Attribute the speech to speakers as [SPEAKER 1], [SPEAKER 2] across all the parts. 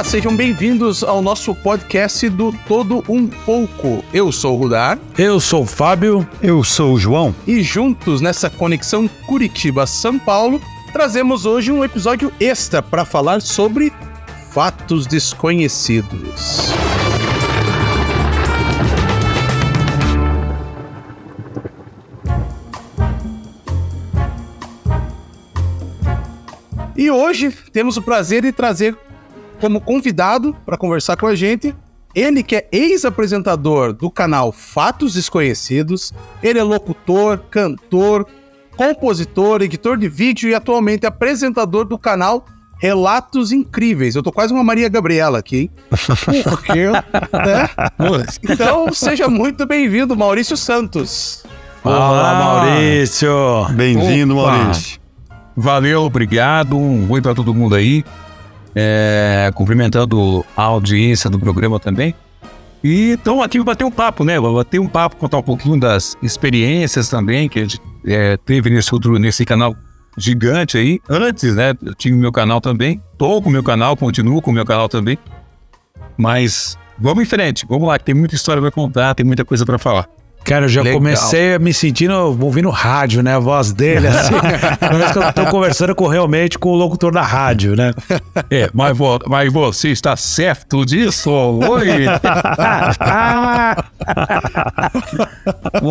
[SPEAKER 1] Olá, sejam bem-vindos ao nosso podcast do Todo Um Pouco. Eu sou o Rudar.
[SPEAKER 2] Eu sou o Fábio.
[SPEAKER 3] Eu sou o João.
[SPEAKER 1] E juntos nessa conexão Curitiba-São Paulo, trazemos hoje um episódio extra para falar sobre fatos desconhecidos. E hoje temos o prazer de trazer como convidado para conversar com a gente ele que é ex-apresentador do canal Fatos Desconhecidos, ele é locutor, cantor, compositor, editor de vídeo e atualmente apresentador do canal Relatos Incríveis. Eu tô quase uma Maria Gabriela aqui, hein? Porque, né? Então, seja muito bem-vindo, Maurício Santos.
[SPEAKER 2] Olá, Maurício.
[SPEAKER 3] Bem-vindo, Maurício.
[SPEAKER 4] Valeu, obrigado. Um oi para todo mundo aí. É, cumprimentando a audiência do programa também. E então aqui para bater um papo, né? Bater um papo, contar um pouquinho das experiências também que a gente é, teve nesse outro, nesse canal gigante aí. Antes, né? Eu tinha o meu canal também. Tô com o meu canal, continuo com o meu canal também. Mas vamos em frente, vamos lá, que tem muita história para contar, tem muita coisa para falar.
[SPEAKER 2] Cara, eu já Legal. comecei me sentindo ouvindo rádio, né? A voz dele, assim. Parece que eu tô conversando com, realmente com o locutor da rádio, né?
[SPEAKER 4] É, mas, mas você está certo disso? Oi!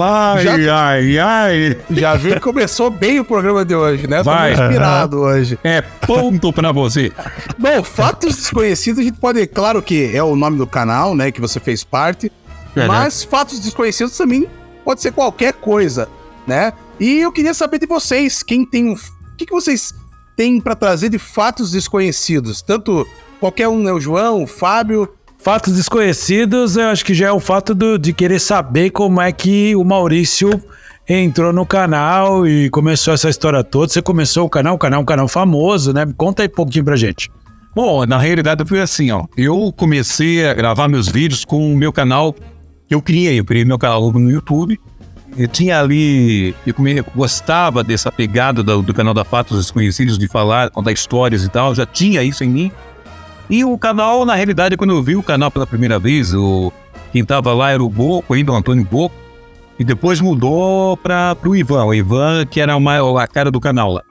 [SPEAKER 1] ai, já, ai, ai. Já viu que começou bem o programa de hoje, né?
[SPEAKER 4] Vai.
[SPEAKER 1] Tô inspirado hoje.
[SPEAKER 4] É ponto pra você.
[SPEAKER 1] Bom, fatos desconhecidos, a gente pode, claro que é o nome do canal, né? Que você fez parte. É, Mas né? fatos desconhecidos também pode ser qualquer coisa, né? E eu queria saber de vocês, quem tem. O que, que vocês têm para trazer de fatos desconhecidos? Tanto qualquer um, né? O João, o Fábio.
[SPEAKER 2] Fatos desconhecidos, eu acho que já é o fato do, de querer saber como é que o Maurício entrou no canal e começou essa história toda. Você começou o canal, o canal é um canal famoso, né? Conta aí um pouquinho pra gente.
[SPEAKER 4] Bom, na realidade foi assim, ó. Eu comecei a gravar meus vídeos com o meu canal eu criei, eu criei meu canal no YouTube. Eu tinha ali, eu gostava dessa pegada do, do canal da Fatos Desconhecidos, de falar, contar histórias e tal, já tinha isso em mim. E o canal, na realidade, quando eu vi o canal pela primeira vez, o, quem tava lá era o Boco, ainda o Antônio Boco, e depois mudou para o Ivan, o Ivan que era uma, a cara do canal lá.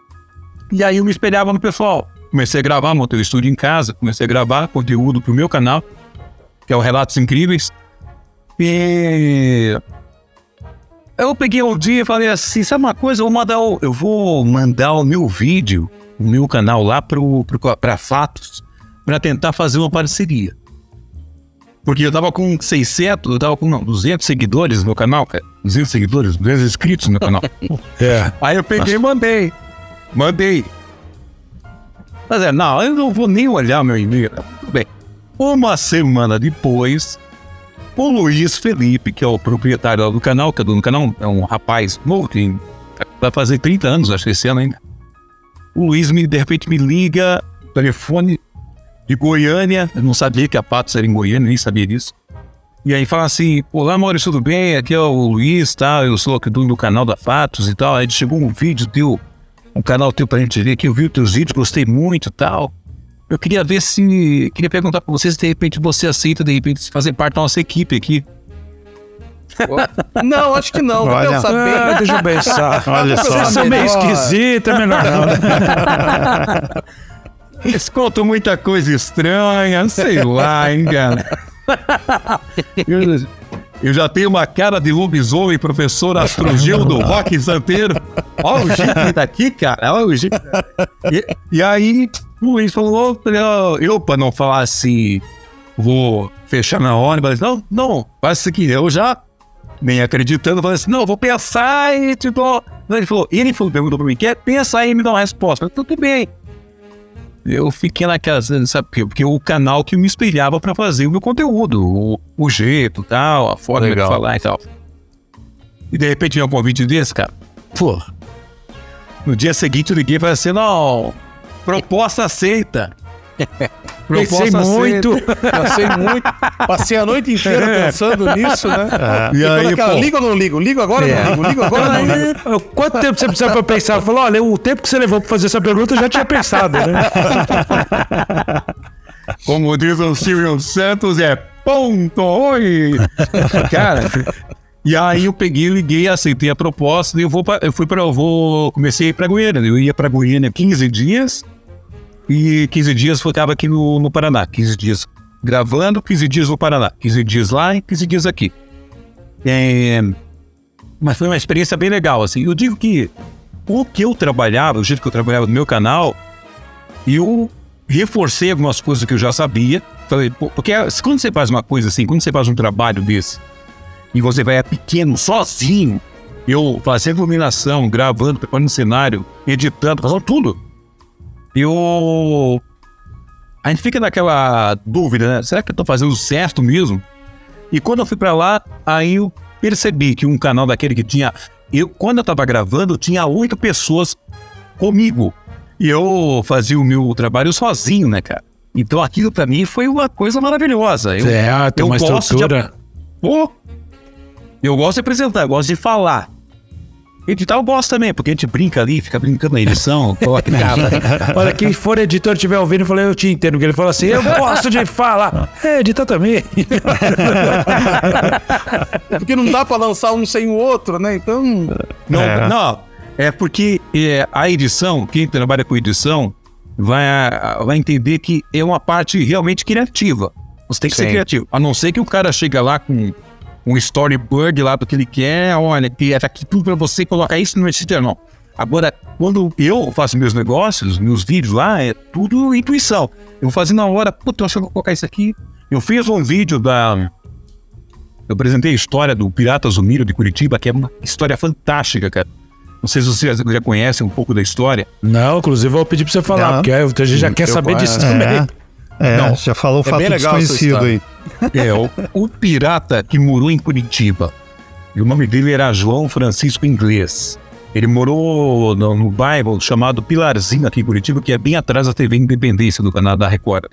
[SPEAKER 4] E aí eu me espelhava no pessoal. Comecei a gravar, montei o estúdio em casa, comecei a gravar conteúdo pro meu canal, que é o Relatos Incríveis. E eu peguei um dia e falei assim, sabe uma coisa, eu vou mandar o, eu vou mandar o meu vídeo, o meu canal lá pro, pro, pra Fatos, para tentar fazer uma parceria. Porque eu tava com 600, eu tava com não, 200 seguidores no meu canal, cara. 200 seguidores, 200 inscritos no meu canal. é. Aí eu peguei e mandei. Mandei. Mas é, não, eu não vou nem olhar meu e-mail. Tudo bem. Uma semana depois, o Luiz Felipe, que é o proprietário do canal, que é do canal, é um rapaz novo, que vai fazer 30 anos, acho que esse ano ainda. O Luiz, me, de repente, me liga, telefone de Goiânia, eu não sabia que a Patos era em Goiânia, nem sabia disso. E aí fala assim, olá Maurício, tudo bem? Aqui é o Luiz, tá? Eu sou aqui do canal da Fatos e tal. Aí chegou um vídeo teu, um canal teu pra gente ver aqui, eu vi os teus vídeos, gostei muito e tal. Eu queria ver se. Queria perguntar pra você se de repente você aceita, de repente, fazer parte da nossa equipe aqui.
[SPEAKER 1] Não, acho que não.
[SPEAKER 2] Olha, pensar bem. Ah, deixa eu pensar.
[SPEAKER 3] Olha só.
[SPEAKER 2] Vocês são meio esquisitos, é melhor não. Né?
[SPEAKER 4] Eles contam muita coisa estranha, sei lá, hein, cara. Eu já tenho uma cara de lobisomem, professor Astrogil do Rock Santeiro. Olha o jeito daqui, cara. Olha o jeito. E, e aí, o Luiz falou, eu, para não falar assim, vou fechar na hora, mas não, não, faz isso aqui. Eu já, nem acreditando, falei assim, não, vou pensar e tipo. Ele falou, ele falou, perguntou pra mim, quer pensar e me dar uma resposta. Eu, tudo bem. Eu fiquei naquela, sabe, porque o canal que me espelhava para fazer o meu conteúdo, o, o jeito tal, a forma Legal. de falar e tal. E de repente um convite desse, cara. Pô. No dia seguinte eu liguei e falei assim, não, Proposta aceita.
[SPEAKER 1] Proposta Pensei muito. Passei muito. Passei a noite inteira é. pensando nisso, né?
[SPEAKER 4] É. E, e aí, aquela,
[SPEAKER 1] ligo ou não ligo? Ligo agora ou é. não ligo? Ligo agora ou não ligo?
[SPEAKER 2] Quanto tempo você precisa pra pensar? Falou, olha, o tempo que você levou pra fazer essa pergunta eu já tinha pensado, né?
[SPEAKER 4] Como diz o Silvio Santos, é ponto, oi! Cara, e aí eu peguei, liguei, aceitei a proposta e eu, vou pra, eu fui para eu vou, comecei a ir pra Goiânia. Eu ia pra Goiânia 15 dias e 15 dias ficava aqui no, no Paraná. 15 dias gravando, 15 dias no Paraná. 15 dias lá e 15 dias aqui. É, mas foi uma experiência bem legal, assim. Eu digo que o que eu trabalhava, o jeito que eu trabalhava no meu canal, eu reforcei algumas coisas que eu já sabia. Falei, porque quando você faz uma coisa assim, quando você faz um trabalho desse, e você vai a pequeno, sozinho, eu fazendo iluminação, gravando, preparando cenário, editando, fazendo tudo. Eu. A gente fica naquela dúvida, né? Será que eu tô fazendo certo mesmo? E quando eu fui para lá, aí eu percebi que um canal daquele que tinha. Eu, quando eu tava gravando, tinha oito pessoas comigo. E eu fazia o meu trabalho sozinho, né, cara? Então aquilo para mim foi uma coisa maravilhosa. Eu,
[SPEAKER 2] é, tem
[SPEAKER 4] eu
[SPEAKER 2] uma
[SPEAKER 4] gosto
[SPEAKER 2] estrutura.
[SPEAKER 4] De, pô, eu gosto de apresentar, eu gosto de falar. Editar eu gosto também, porque a gente brinca ali, fica brincando na edição, coloca
[SPEAKER 2] Olha, quem for editor e estiver ouvindo, eu falei, eu te entendo, porque ele falou assim, eu gosto de falar. É, editar também.
[SPEAKER 1] Porque não dá pra lançar um sem o outro, né? Então.
[SPEAKER 4] Não,
[SPEAKER 3] É.
[SPEAKER 4] não, é porque é, a edição, quem trabalha com edição, vai, vai entender que é uma parte realmente criativa. Você tem que ser
[SPEAKER 1] Sim.
[SPEAKER 4] criativo. A não ser que o cara chega lá com um storyboard lá do que ele quer, olha, que é aqui tudo pra você, colocar isso no editor, não. Agora, quando eu faço meus negócios, meus vídeos lá, é tudo intuição. Eu vou fazer na hora, puta, eu acho que eu vou colocar isso aqui. Eu fiz um vídeo da. Eu apresentei a história do Pirata Zumiro de Curitiba, que é uma história fantástica, cara. Não sei se vocês já conhecem um pouco da história.
[SPEAKER 2] Não, inclusive eu vou pedir pra você falar,
[SPEAKER 3] Não.
[SPEAKER 2] porque a gente já quer
[SPEAKER 1] Eu
[SPEAKER 2] saber disso também.
[SPEAKER 3] É,
[SPEAKER 4] Não,
[SPEAKER 3] já falou o fato desconhecido aí.
[SPEAKER 4] É, o, o pirata que morou em Curitiba. E o nome dele era João Francisco Inglês. Ele morou no, no bairro chamado Pilarzinho aqui em Curitiba, que é bem atrás da TV Independência do canal da Record.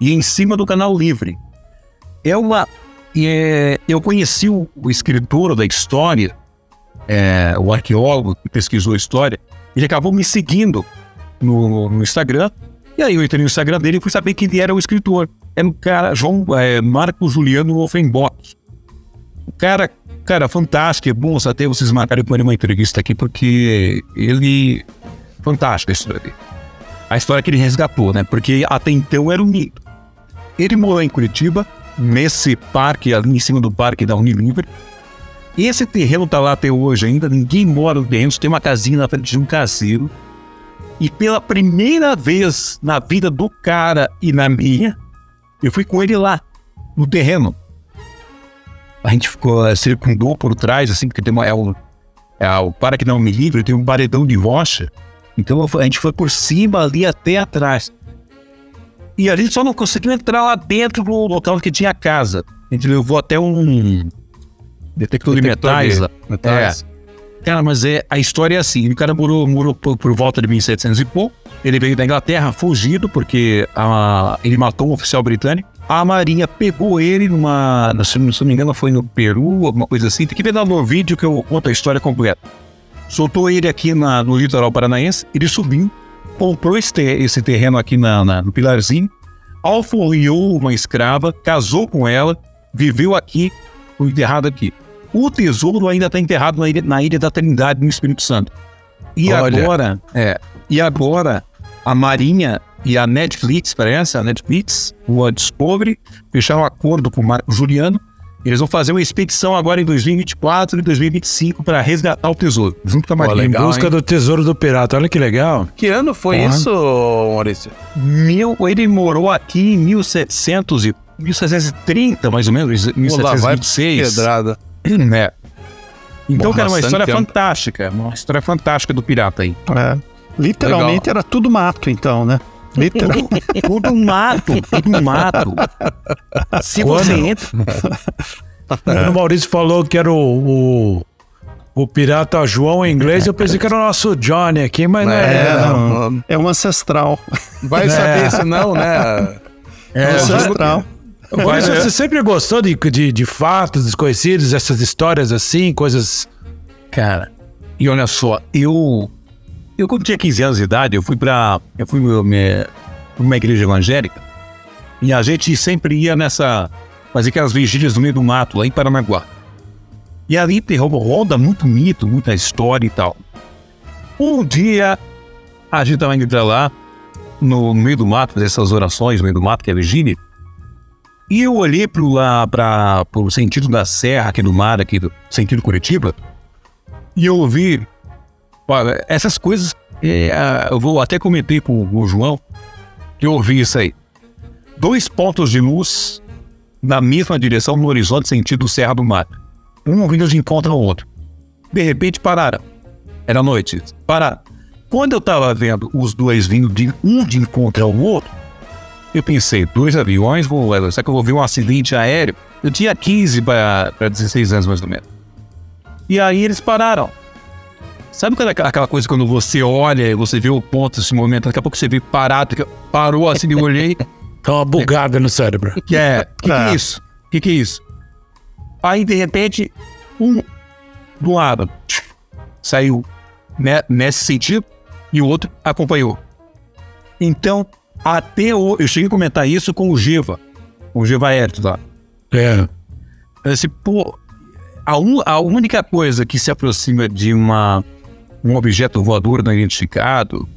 [SPEAKER 4] E em cima do canal Livre. É uma. É, eu conheci o, o escritor da história, é, o arqueólogo que pesquisou a história. Ele acabou me seguindo no, no Instagram. E aí eu entrei no Instagram dele e fui saber que ele era o escritor. Era um cara, João é, Marco Juliano Offenbock. O cara, cara, fantástico. É bom até vocês marcarem com ele uma entrevista aqui, porque ele. Fantástico a história dele. A história que ele resgatou, né? Porque até então era um mito. Ele morou em Curitiba, nesse parque, ali em cima do parque da Unilivre. E esse terreno tá lá até hoje ainda, ninguém mora só tem uma casinha na frente de um caseiro. E pela primeira vez na vida do cara e na minha, eu fui com ele lá, no terreno. A gente ficou, eh, circundou por trás, assim, porque tem uma, é, o, é o Parque Não Me Livre, tem um paredão de rocha. Então a gente foi por cima ali até atrás. E a gente só não conseguiu entrar lá dentro do local que tinha a casa. A gente levou até um detector, de metais
[SPEAKER 1] de metais.
[SPEAKER 4] É. Cara, mas é, a história é assim: o cara morou, morou por, por volta de 1700 e pouco. Ele veio da Inglaterra fugido porque a- ele matou um oficial britânico. A Marinha pegou ele numa. Se não me engano, foi no Peru, alguma coisa assim. Tem que ver lá no vídeo que eu conto a história completa. Soltou ele aqui na- no litoral paranaense, ele subiu, comprou esse terreno aqui na, na- no Pilarzinho, alforriou uma escrava, casou com ela, viveu aqui, foi enterrado aqui. O tesouro ainda está enterrado na ilha, na ilha da Trindade, no Espírito Santo. E
[SPEAKER 2] Olha.
[SPEAKER 4] agora, é, e agora a Marinha e a Netflix, parece, a Netflix, o Discovery, fecharam um acordo com o Marco Juliano. Eles vão fazer uma expedição agora em 2024 e 2025 para resgatar o tesouro, junto com a
[SPEAKER 1] Pô,
[SPEAKER 4] Marinha.
[SPEAKER 2] Em
[SPEAKER 1] legal,
[SPEAKER 2] busca
[SPEAKER 1] hein?
[SPEAKER 2] do tesouro do pirata. Olha que legal.
[SPEAKER 1] Que ano foi isso, Maurício?
[SPEAKER 4] Meu, ele morou aqui em 1700 e 1730, mais ou menos,
[SPEAKER 1] Pô, lá vai
[SPEAKER 4] 1726.
[SPEAKER 1] pedrada.
[SPEAKER 4] É. Então,
[SPEAKER 1] Bom,
[SPEAKER 4] cara, uma história
[SPEAKER 1] tempo.
[SPEAKER 4] fantástica. Uma história fantástica do pirata aí.
[SPEAKER 3] É. Literalmente era tudo mato, então, né? Literal.
[SPEAKER 4] Tudo mato, tudo mato. Se
[SPEAKER 2] Quando?
[SPEAKER 4] você entra.
[SPEAKER 2] Quando o Maurício falou que era o, o, o pirata João em inglês, eu pensei que era o nosso Johnny aqui, mas não é.
[SPEAKER 3] É,
[SPEAKER 1] não.
[SPEAKER 3] É um ancestral.
[SPEAKER 1] Vai saber se não, né?
[SPEAKER 3] É, um ancestral.
[SPEAKER 2] Maurício, você sempre gostou de, de, de fatos desconhecidos, essas histórias assim, coisas.
[SPEAKER 4] Cara, e olha só, eu. Eu, quando tinha 15 anos de idade, eu fui pra. Eu fui pra uma igreja evangélica. E a gente sempre ia nessa. fazer aquelas vigílias no meio do mato, lá em Paranaguá. E ali tem roda muito mito, muita história e tal. Um dia, a gente tava indo pra lá, no meio do mato, fazer essas orações no meio do mato, que é a vigília. E eu olhei pro, lá, pra, pro sentido da serra aqui do mar, aqui do sentido Curitiba, e eu ouvi olha, essas coisas. É, eu vou até comentei com o João que eu ouvi isso aí. Dois pontos de luz na mesma direção no horizonte, sentido Serra do Mar. Um vindo de encontro ao outro. De repente pararam. Era noite. Pararam. Quando eu tava vendo os dois vindo de um de encontro ao outro, eu pensei, dois aviões, vou, será que eu vou ver um acidente aéreo? Eu tinha 15 para 16 anos mais ou menos. E aí eles pararam. Sabe aquela coisa quando você olha e você vê o ponto, esse momento, daqui a pouco você vê parado, parou assim, eu olhei.
[SPEAKER 2] Tá uma bugada no cérebro.
[SPEAKER 4] Que é, que, que é isso? Que que é isso? Aí, de repente, um do lado saiu né, nesse sentido e o outro acompanhou. Então, até o, eu cheguei a comentar isso com o Giva, o Giva Hertz lá.
[SPEAKER 2] É.
[SPEAKER 4] Esse, pô, a, un, a única coisa que se aproxima de uma um objeto voador não identificado,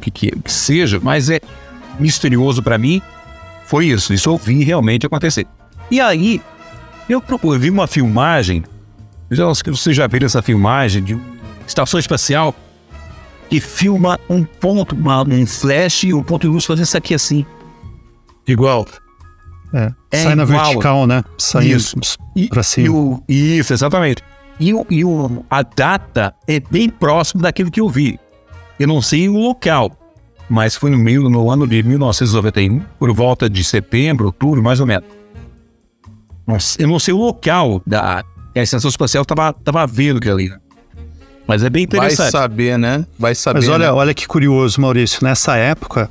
[SPEAKER 4] que, que, que seja, mas é misterioso para mim, foi isso. Isso eu vi realmente acontecer. E aí, eu, eu vi uma filmagem, você já viu essa filmagem de uma estação espacial que filma um ponto, uma, um flash e um ponto de luz fazendo isso aqui assim.
[SPEAKER 2] Igual.
[SPEAKER 3] É, é sai igual. na vertical, né? Sai
[SPEAKER 4] isso. pra cima. E o, isso, exatamente. E, e o, a data é bem próximo daquilo que eu vi. Eu não sei o local, mas foi no meio no ano de 1991, por volta de setembro, outubro, mais ou menos. Nossa, eu não sei o local da a estação espacial estava tava vendo aquilo ali. Né? Mas é bem interessante.
[SPEAKER 1] Vai saber, né? Vai saber.
[SPEAKER 3] Mas olha,
[SPEAKER 1] né?
[SPEAKER 3] olha que curioso, Maurício. Nessa época,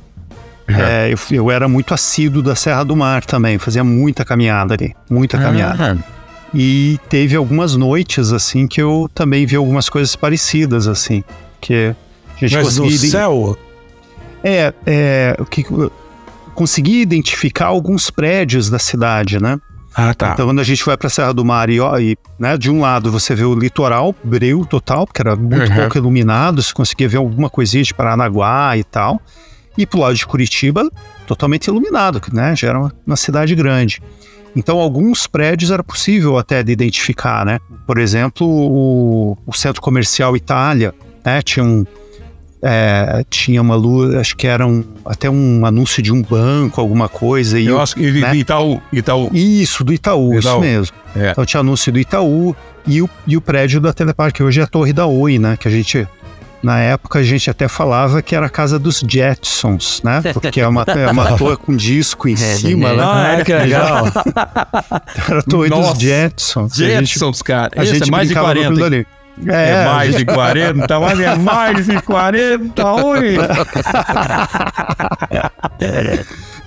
[SPEAKER 3] uhum. é, eu, eu, era muito assíduo da Serra do Mar também. Fazia muita caminhada ali. Muita caminhada. Uhum. E teve algumas noites, assim, que eu também vi algumas coisas parecidas, assim. Que
[SPEAKER 2] a gente Mas conseguia... no céu?
[SPEAKER 3] É, é... Que, consegui identificar alguns prédios da cidade, né?
[SPEAKER 2] Ah, tá.
[SPEAKER 3] Então, quando a gente vai para a Serra do Mar e, ó, e né, de um lado você vê o litoral, breu total, porque era muito uhum. pouco iluminado, você conseguia ver alguma coisinha de Paranaguá e tal. E pro lado de Curitiba, totalmente iluminado, né? Já era uma, uma cidade grande. Então, alguns prédios era possível até de identificar, né? Por exemplo, o, o Centro Comercial Itália, né? Tinha um, é, tinha uma luz, acho que era um, até um anúncio de um banco, alguma coisa. E
[SPEAKER 4] Eu acho que né? Itaú, Itaú.
[SPEAKER 3] Isso, do Itaú, Itaú. isso mesmo. É. Então tinha anúncio do Itaú e o, e o prédio da Telepark, que hoje é a Torre da Oi, né? Que a gente na época a gente até falava que era a casa dos Jetsons, né? Porque é uma, é uma torre com disco em é, cima, né?
[SPEAKER 2] Ah, é, que legal.
[SPEAKER 3] era a torre Nossa, dos Jetsons.
[SPEAKER 4] Jetsons,
[SPEAKER 3] a
[SPEAKER 4] gente, cara.
[SPEAKER 3] A gente é mais de 40. Ali.
[SPEAKER 4] É, é, mais de 40, mas é mais de 40, oi!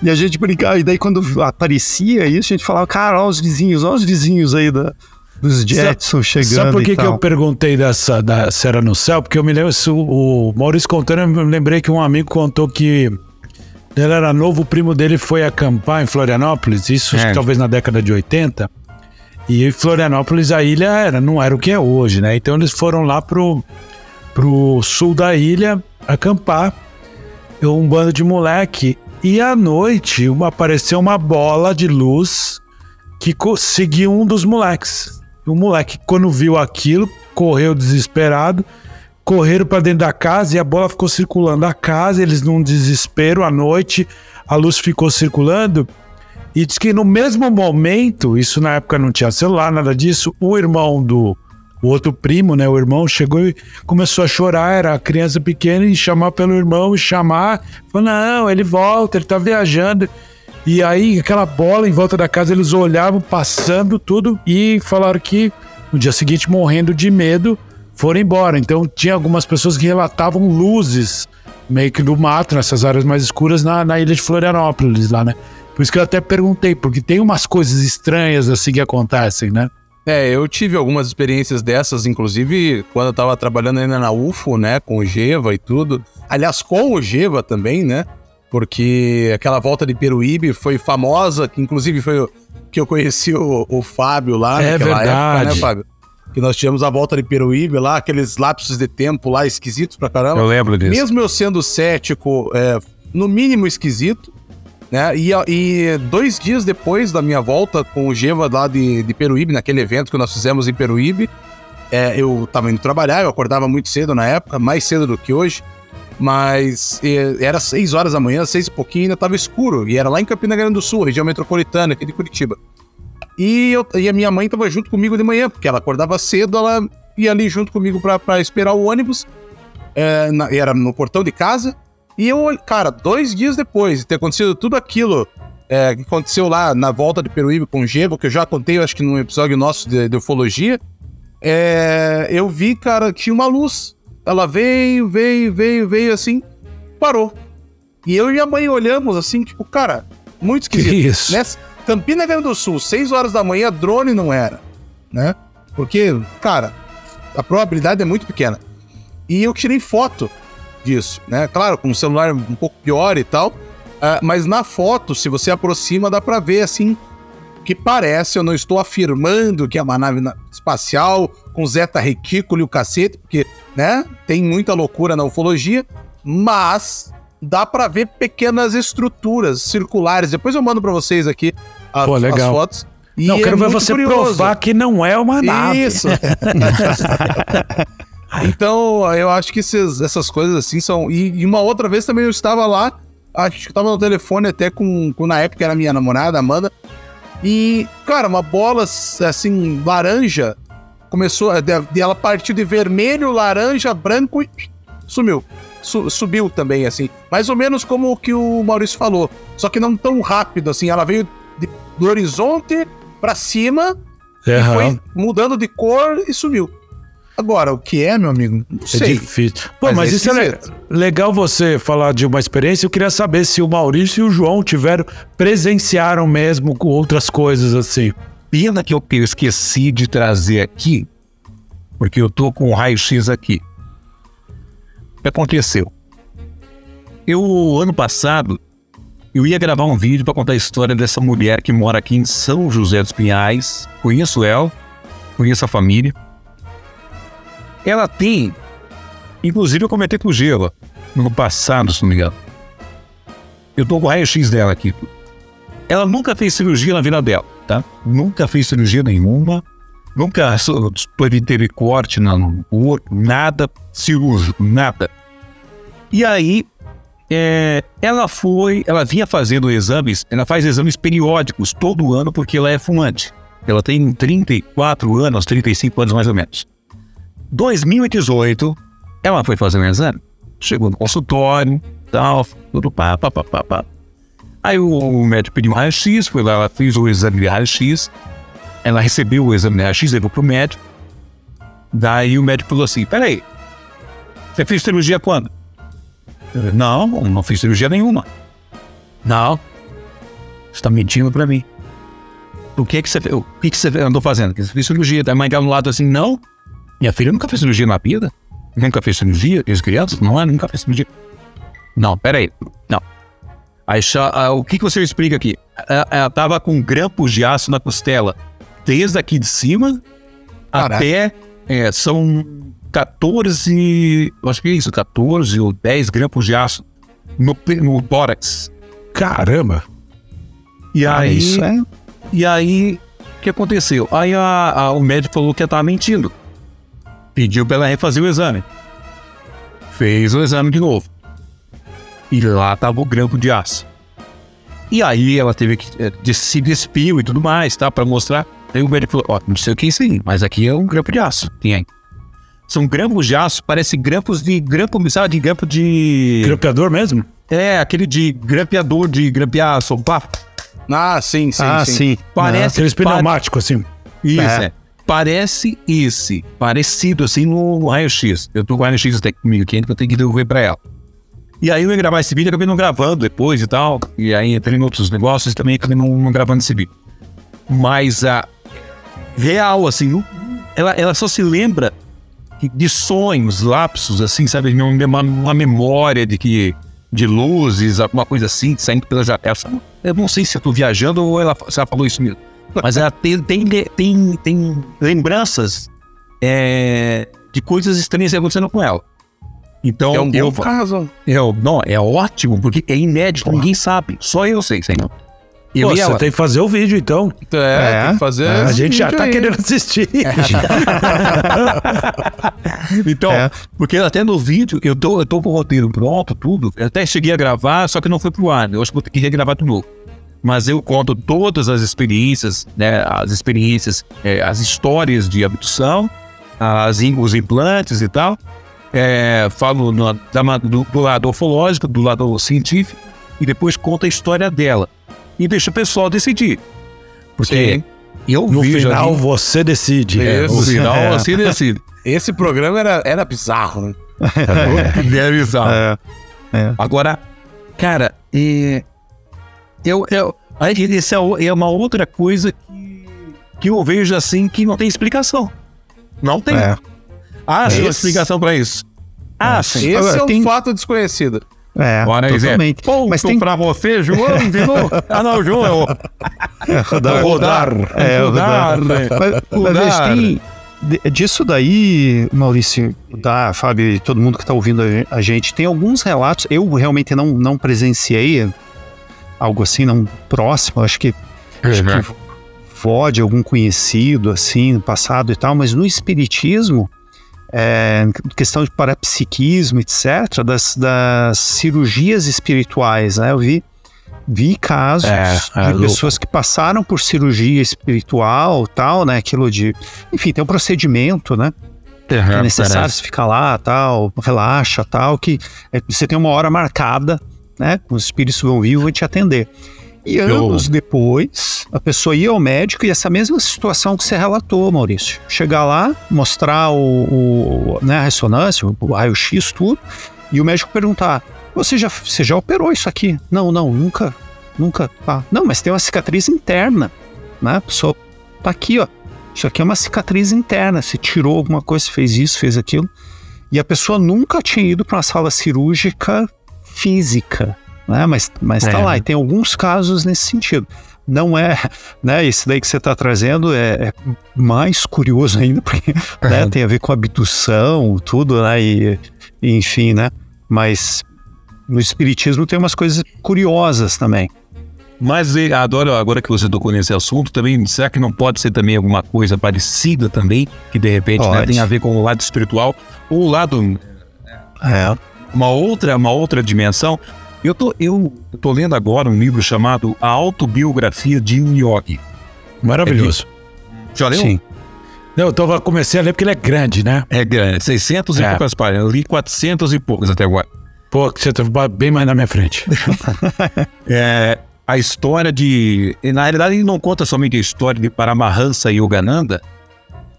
[SPEAKER 3] e a gente brincava, e daí quando aparecia isso, a gente falava, cara, olha os vizinhos, olha os vizinhos aí da, dos Jetsons chegando. Sabe
[SPEAKER 2] por que, que eu perguntei dessa da Serra no Céu? Porque eu me lembro, o Maurício contando, eu me lembrei que um amigo contou que ele era novo, o primo dele foi acampar em Florianópolis, isso é. talvez na década de 80. E Florianópolis, a ilha era, não era o que é hoje, né? Então eles foram lá pro, pro sul da ilha acampar. Um bando de moleque. E à noite uma, apareceu uma bola de luz que seguiu um dos moleques. O moleque, quando viu aquilo, correu desesperado, correram para dentro da casa e a bola ficou circulando a casa, eles num desespero à noite, a luz ficou circulando. E diz que no mesmo momento, isso na época não tinha celular, nada disso, o irmão do o outro primo, né, o irmão chegou e começou a chorar, era a criança pequena e chamar pelo irmão e chamar, falou: "Não, ele volta, ele tá viajando". E aí, aquela bola em volta da casa, eles olhavam, passando tudo e falaram que no dia seguinte, morrendo de medo, foram embora. Então, tinha algumas pessoas que relatavam luzes meio que do mato, nessas áreas mais escuras, na, na ilha de Florianópolis, lá, né? Por isso que eu até perguntei, porque tem umas coisas estranhas assim que acontecem, né?
[SPEAKER 1] É, eu tive algumas experiências dessas, inclusive quando eu tava trabalhando ainda na UFO, né, com o Geva e tudo. Aliás, com o Geva também, né? porque aquela volta de Peruíbe foi famosa, que inclusive foi que eu conheci o, o Fábio lá
[SPEAKER 2] É
[SPEAKER 1] naquela
[SPEAKER 2] verdade.
[SPEAKER 1] época, né, Fábio? Que nós tivemos a volta de Peruíbe lá, aqueles lapsos de tempo lá esquisitos pra caramba.
[SPEAKER 4] Eu lembro disso.
[SPEAKER 1] Mesmo eu sendo cético, é, no mínimo esquisito, né? E, e dois dias depois da minha volta com o Geva lá de, de Peruíbe, naquele evento que nós fizemos em Peruíbe, é, eu tava indo trabalhar, eu acordava muito cedo na época, mais cedo do que hoje, mas era seis horas da manhã, seis e pouquinho, ainda tava escuro, e era lá em Campina Grande do Sul, região metropolitana, aqui de Curitiba. E, eu, e a minha mãe tava junto comigo de manhã, porque ela acordava cedo, ela ia ali junto comigo pra esperar o ônibus, é, na- era no portão de casa, e eu, cara, dois dias depois de ter acontecido tudo aquilo é, que aconteceu lá na volta de Peruíbe com o Gego, que eu já contei, eu acho que num episódio nosso de, de ufologia, é, eu vi, cara, tinha uma luz. Ela veio, veio, veio, veio assim, parou. E eu e minha mãe olhamos assim, tipo, cara, muito
[SPEAKER 2] Que
[SPEAKER 1] esquisito.
[SPEAKER 2] isso?
[SPEAKER 1] Nessa, Campina Grande do Sul, 6 horas da manhã, drone não era, né? Porque, cara, a probabilidade é muito pequena. E eu tirei foto disso, né? Claro, com um celular um pouco pior e tal, ah, mas na foto, se você aproxima, dá pra ver assim que parece, eu não estou afirmando que é uma nave na- espacial com zeta retículo e o cacete, porque, né, tem muita loucura na ufologia, mas dá pra ver pequenas estruturas circulares. Depois eu mando pra vocês aqui a-
[SPEAKER 2] Pô,
[SPEAKER 1] as fotos. E
[SPEAKER 2] não,
[SPEAKER 1] é
[SPEAKER 2] quero ver você
[SPEAKER 1] curioso.
[SPEAKER 2] provar que não é uma nave.
[SPEAKER 1] Isso. então, eu acho que esses- essas coisas assim são. E, e uma outra vez também eu estava lá, acho que estava no telefone até com, com na época era minha namorada, Amanda. E, cara, uma bola assim, laranja, começou. Ela partiu de vermelho, laranja, branco e sumiu. Su- subiu também, assim. Mais ou menos como o que o Maurício falou. Só que não tão rápido, assim. Ela veio de- do horizonte pra cima e
[SPEAKER 2] Aham.
[SPEAKER 1] foi mudando de cor e sumiu. Agora, o que é, meu amigo? Não
[SPEAKER 2] É
[SPEAKER 1] sei.
[SPEAKER 2] difícil. Pô,
[SPEAKER 1] Mas
[SPEAKER 2] mas,
[SPEAKER 1] é
[SPEAKER 2] isso é
[SPEAKER 1] esquisito.
[SPEAKER 2] legal você falar de uma experiência. Eu queria saber se o Maurício e o João tiveram, presenciaram mesmo com outras coisas assim.
[SPEAKER 4] Pena que eu esqueci de trazer aqui, porque eu tô com o raio-x aqui. O que aconteceu? Eu, ano passado, eu ia gravar um vídeo para contar a história dessa mulher que mora aqui em São José dos Pinhais. Conheço ela, conheço a família. Ela tem, inclusive eu comentei com o Gelo no passado, se não me engano. Eu tô com o raio-x dela aqui. Ela nunca fez cirurgia na vida dela, tá? Nunca fez cirurgia nenhuma. Nunca teve, teve corte no corpo, nada cirúrgico, nada. E aí, é, ela foi, ela vinha fazendo exames, ela faz exames periódicos todo ano porque ela é fumante. Ela tem 34 anos, 35 anos mais ou menos. 2018, ela foi fazer um exame, chegou no consultório, tal, tudo pá, pá, pá, pá, pá. Aí o médico pediu um raio-x, foi lá, ela fez o exame de raio-x. Ela recebeu o exame de raio-x, levou pro médico. Daí o médico falou assim: peraí, você fez cirurgia quando? Não, não fiz cirurgia nenhuma. Não, você tá mentindo pra mim. O que que você? O que que você andou fazendo? Você fez cirurgia. Daí a mãe dela do lado assim: não, minha filha nunca fez cirurgia na vida. Nunca fez cirurgia, as crianças? Não é, nunca fez cirurgia. Não, peraí, não. Aí, ah, o que, que você explica aqui? Ela, ela tava com grampos de aço na costela, desde aqui de cima
[SPEAKER 1] Caraca.
[SPEAKER 4] até. é, são 14. eu Acho que é isso, 14 ou 10 grampos de aço no, no tórax.
[SPEAKER 2] Caramba!
[SPEAKER 4] E
[SPEAKER 3] Ah,
[SPEAKER 4] aí.
[SPEAKER 3] isso é.
[SPEAKER 4] E aí, o que aconteceu? Aí a- a- o médico falou que ela tava mentindo. Pediu pra ela refazer o exame. Fez o exame de novo. E lá tava o grampo de aço. E aí ela teve que de- se despiu e tudo mais, tá? Pra mostrar. Aí o médico falou, ó, não sei o que é isso aí, mas aqui é um grampo de aço. Tem aí. São grampos de aço, parece grampos de grampo, sabe? De grampo de.
[SPEAKER 2] Grampeador mesmo?
[SPEAKER 4] É, aquele de grampeador de grampear sopá.
[SPEAKER 1] Ah, sim, sim,
[SPEAKER 3] ah,
[SPEAKER 1] sim.
[SPEAKER 3] sim.
[SPEAKER 4] Parece
[SPEAKER 2] Aqueles
[SPEAKER 4] pare-
[SPEAKER 2] pneumáticos assim.
[SPEAKER 4] Isso,
[SPEAKER 3] É.
[SPEAKER 4] é. Parece esse. Parecido assim no raio-x. Eu tô com o raio-x até comigo que eu tenho que devolver pra ela. E aí eu ia gravar esse vídeo, acabei não gravando depois e tal. E aí entrei em outros negócios também acabei não, não gravando esse vídeo. Mas a real, assim, ela, ela só se lembra de sonhos, lapsos, assim, sabe? Uma, uma memória de que de luzes, alguma coisa assim, saindo pela janela. Eu não sei se eu tô viajando ou ela, se ela falou isso mesmo. Mas ela tem, tem, tem, tem lembranças é, de coisas estranhas acontecendo com ela. Então,
[SPEAKER 1] É um bom
[SPEAKER 4] eu,
[SPEAKER 1] caso.
[SPEAKER 4] eu, não, é ótimo, porque é inédito, ninguém sabe. Só eu sei, senhor. Eu
[SPEAKER 2] Pô, você
[SPEAKER 4] ela.
[SPEAKER 2] tem que fazer o vídeo, então.
[SPEAKER 1] É,
[SPEAKER 3] É,
[SPEAKER 1] tem que fazer.
[SPEAKER 3] é.
[SPEAKER 2] A gente já tá
[SPEAKER 1] aí.
[SPEAKER 2] querendo assistir.
[SPEAKER 4] Então,
[SPEAKER 3] É.
[SPEAKER 4] porque até no vídeo, eu tô, eu tô com o roteiro pronto, tudo. Eu até cheguei a gravar, só que não foi pro ar. Eu acho que vou ter que regravar de novo. Mas eu conto todas as experiências, né? As experiências, é, as histórias de abdução, as, os implantes e tal. É, falo no- da do, do lado ufológico, do lado científico, e depois conto a história dela. E deixa o pessoal decidir. Porque
[SPEAKER 1] Sim.
[SPEAKER 4] eu
[SPEAKER 2] No
[SPEAKER 4] vejo
[SPEAKER 2] final,
[SPEAKER 4] ali,
[SPEAKER 2] você decide.
[SPEAKER 4] é, no final,
[SPEAKER 3] É.
[SPEAKER 4] assim decide.
[SPEAKER 1] Esse programa era, era bizarro, né?
[SPEAKER 4] Deve usar.
[SPEAKER 3] É.
[SPEAKER 4] Agora, cara, é, eu, eu, é, é uma outra coisa que, que eu vejo assim que não tem explicação. Não tem.
[SPEAKER 3] É.
[SPEAKER 4] Ah, sim, uma
[SPEAKER 1] Esse-
[SPEAKER 4] explicação pra isso. Ah, sim.
[SPEAKER 1] Esse
[SPEAKER 3] Agora,
[SPEAKER 1] é um
[SPEAKER 3] tem-
[SPEAKER 1] fato desconhecido.
[SPEAKER 3] É,
[SPEAKER 4] Zé.
[SPEAKER 3] totalmente.
[SPEAKER 4] Ponto
[SPEAKER 3] Mas tem
[SPEAKER 4] pra você, João, de novo. Ah, não, João é o
[SPEAKER 3] é, rodar.
[SPEAKER 4] rodar.
[SPEAKER 3] É,
[SPEAKER 4] rodar. né?
[SPEAKER 3] Mas, mas
[SPEAKER 4] Rodar.
[SPEAKER 3] tem, de- disso daí, Maurício, da Fábio e todo mundo que está ouvindo a- a gente, tem alguns relatos. Eu realmente não, não presenciei algo assim, não próximo. Acho que, acho que vó de algum conhecido, assim, no passado e tal, mas no Espiritismo, é, questão de parapsiquismo, etc., das, das cirurgias espirituais, né? Eu vi, vi casos
[SPEAKER 2] É, é
[SPEAKER 3] de
[SPEAKER 2] louco.
[SPEAKER 3] pessoas que passaram por cirurgia espiritual, tal, né? Aquilo de. Enfim, tem um procedimento, né? que é necessário você ficar lá, tal, relaxa, tal, que é, você tem uma hora marcada, né? Os espíritos vão vir e vão te atender. E anos depois, a pessoa ia ao médico e essa mesma situação que você relatou, Maurício. Chegar lá, mostrar o, o- né, a ressonância, o, raio-x, tudo, e o médico perguntar: você já, você já operou isso aqui? Não, não, nunca, nunca. Ah, não, mas tem uma cicatriz interna, né? A pessoa tá aqui, ó. Isso aqui é uma cicatriz interna. Você tirou alguma coisa, fez isso, fez aquilo. E a pessoa nunca tinha ido para uma sala cirúrgica física, né? Mas, mas tá
[SPEAKER 2] É.
[SPEAKER 3] lá. E tem alguns casos nesse sentido. Não é, né? Esse daí que você está trazendo é, é mais curioso ainda, porque né, tem a ver com abdução, tudo, né? E, e enfim, né? Mas no espiritismo tem umas coisas curiosas também.
[SPEAKER 4] Mas adoro, agora que você tocou nesse assunto, também, será que não pode ser também alguma coisa parecida também, que de repente né, tem a ver com o lado espiritual, ou o lado
[SPEAKER 3] É.
[SPEAKER 4] uma outra, uma outra dimensão. Eu tô, eu tô lendo agora um livro chamado A Autobiografia de um Yogi.
[SPEAKER 2] Maravilhoso.
[SPEAKER 4] Já leu?
[SPEAKER 3] Sim.
[SPEAKER 2] Não, eu tava, comecei a ler porque ele é grande, né?
[SPEAKER 4] É grande, 600 e
[SPEAKER 2] É.
[SPEAKER 4] poucas páginas. Eu li 400 e poucas até agora.
[SPEAKER 2] Pô, que você tá bem mais na minha frente.
[SPEAKER 4] É, a história de. e, Na realidade, ele não conta somente a história de Paramahansa Yogananda,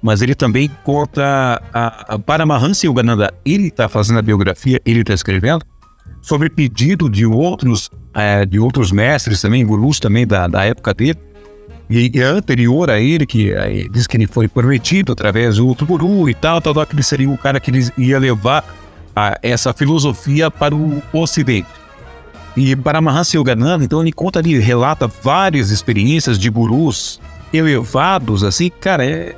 [SPEAKER 4] mas ele também conta a, a Paramahansa Yogananda. Ele está fazendo a biografia, ele está escrevendo, sobre pedido de outros, é, de outros mestres também, gurus também da, da época dele. E, e anterior a ele, que é, diz que ele foi prometido através de outro guru e tal, tal, tal, que ele seria o cara que ele ia levar a, essa filosofia para o Ocidente. E Paramahansa Yogananda, então ele conta ali, relata várias experiências de gurus elevados, assim, cara, é,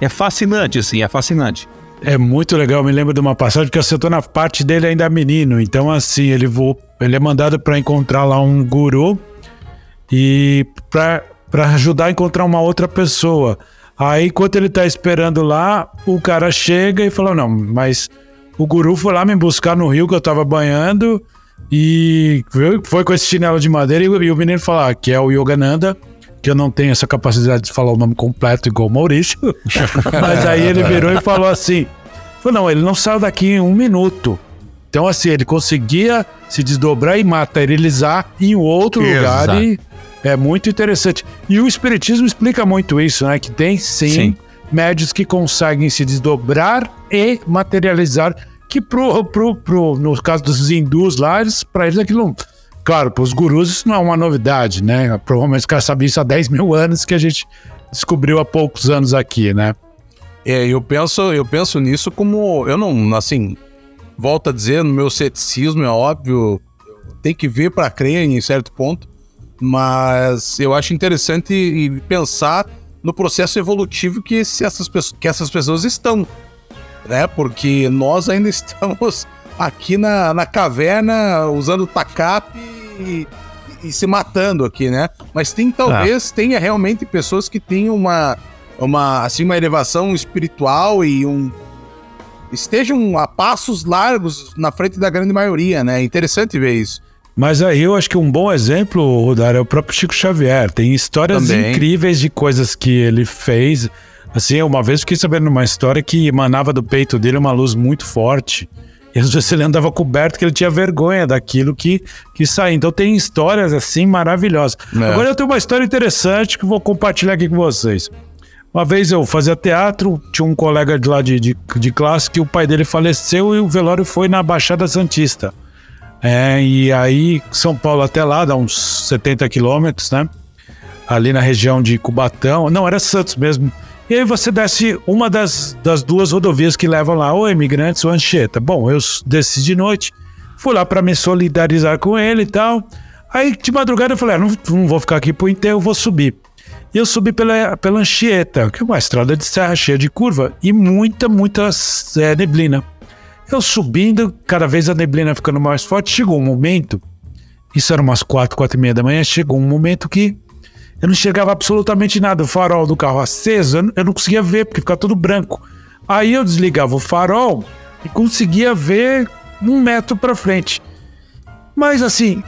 [SPEAKER 4] é fascinante, assim, é fascinante.
[SPEAKER 2] É muito legal, me lembro de uma passagem que eu tô na parte dele ainda menino. Então, assim, ele, vou, ele é mandado para encontrar lá um guru e para ajudar a encontrar uma outra pessoa. Aí, enquanto ele tá esperando lá, o cara chega e fala: Não, mas o guru foi lá me buscar no rio que eu tava banhando e foi- com esse chinelo de madeira. E, e o menino fala: ah, Que é o Yogananda. Que eu não tenho essa capacidade de falar o nome completo igual o Maurício. Mas aí ele virou e falou assim: falou, não, ele não saiu daqui em um minuto. Então, assim, ele conseguia se desdobrar e materializar em outro
[SPEAKER 4] Exato.
[SPEAKER 2] lugar e é muito interessante. E o Espiritismo explica muito isso, né? Que tem sim,
[SPEAKER 3] Sim.
[SPEAKER 2] médios que conseguem se desdobrar e materializar. Que pro, pro, pro, no caso dos hindus lá, pra eles aquilo. não- Claro, para os gurus isso não é uma novidade, né? Provavelmente os caras sabiam isso há 10 mil anos que a gente descobriu há poucos anos aqui, né?
[SPEAKER 1] É, eu penso, eu penso nisso como. Eu não, assim. Volto a dizer, no meu ceticismo, é óbvio. tem que ver para crer em certo ponto, mas eu acho interessante pensar no processo evolutivo que, essas, que essas pessoas estão, né? Porque nós ainda estamos aqui na, na caverna usando tacape e, e se matando aqui, né? Mas tem talvez ah. tenha realmente pessoas que tenham uma, uma assim uma elevação espiritual e um estejam a passos largos na frente da grande maioria, né? É interessante ver isso.
[SPEAKER 2] Mas aí eu acho que um bom exemplo, Rodar, é o próprio Chico Xavier. Tem histórias Também. incríveis de coisas que ele fez. Assim, uma vez fiquei sabendo uma história que emanava do peito dele uma luz muito forte. E às vezes ele andava coberto que ele tinha vergonha daquilo que, que saía. Então tem histórias assim maravilhosas. É. Agora eu tenho uma história interessante que vou compartilhar aqui com vocês. Uma vez eu fazia teatro, tinha um colega de lá de, de, de classe que o pai dele faleceu e o velório foi na Baixada Santista. É, e aí, São Paulo até lá, dá uns 70 quilômetros, né? Ali na região de Cubatão. Não, era Santos mesmo. E aí você desce uma das, das duas rodovias que levam lá, ou Imigrantes ou Anchieta. Bom, eu desci de noite, fui lá para me solidarizar com ele e tal. Aí de madrugada eu falei, ah, não, não vou ficar aqui pro enterro, vou subir. E eu subi pela, pela Anchieta, que é uma estrada de serra cheia de curva e muita, muita é, neblina. Eu subindo, cada vez a neblina ficando mais forte, chegou um momento, isso era umas quatro, quatro e meia da manhã, chegou um momento que eu não enxergava absolutamente nada. O farol do carro aceso, eu não conseguia ver, porque ficava tudo branco. Aí eu desligava o farol e conseguia ver um metro para frente. Mas assim,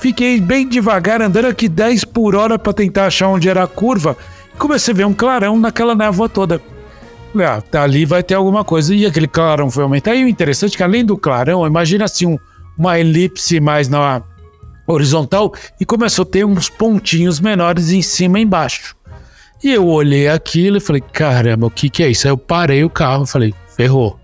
[SPEAKER 2] Fiquei bem devagar, andando aqui 10 por hora para tentar achar onde era a curva. E comecei a ver um clarão naquela névoa toda. Ah, tá ali vai ter alguma coisa. E aquele clarão foi aumentar. E o interessante é que além do clarão, imagina assim um, uma elipse mais na horizontal e começou a ter uns pontinhos menores em cima e embaixo. E eu olhei aquilo e falei, caramba, o que que é isso? Aí eu parei o carro e falei, ferrou.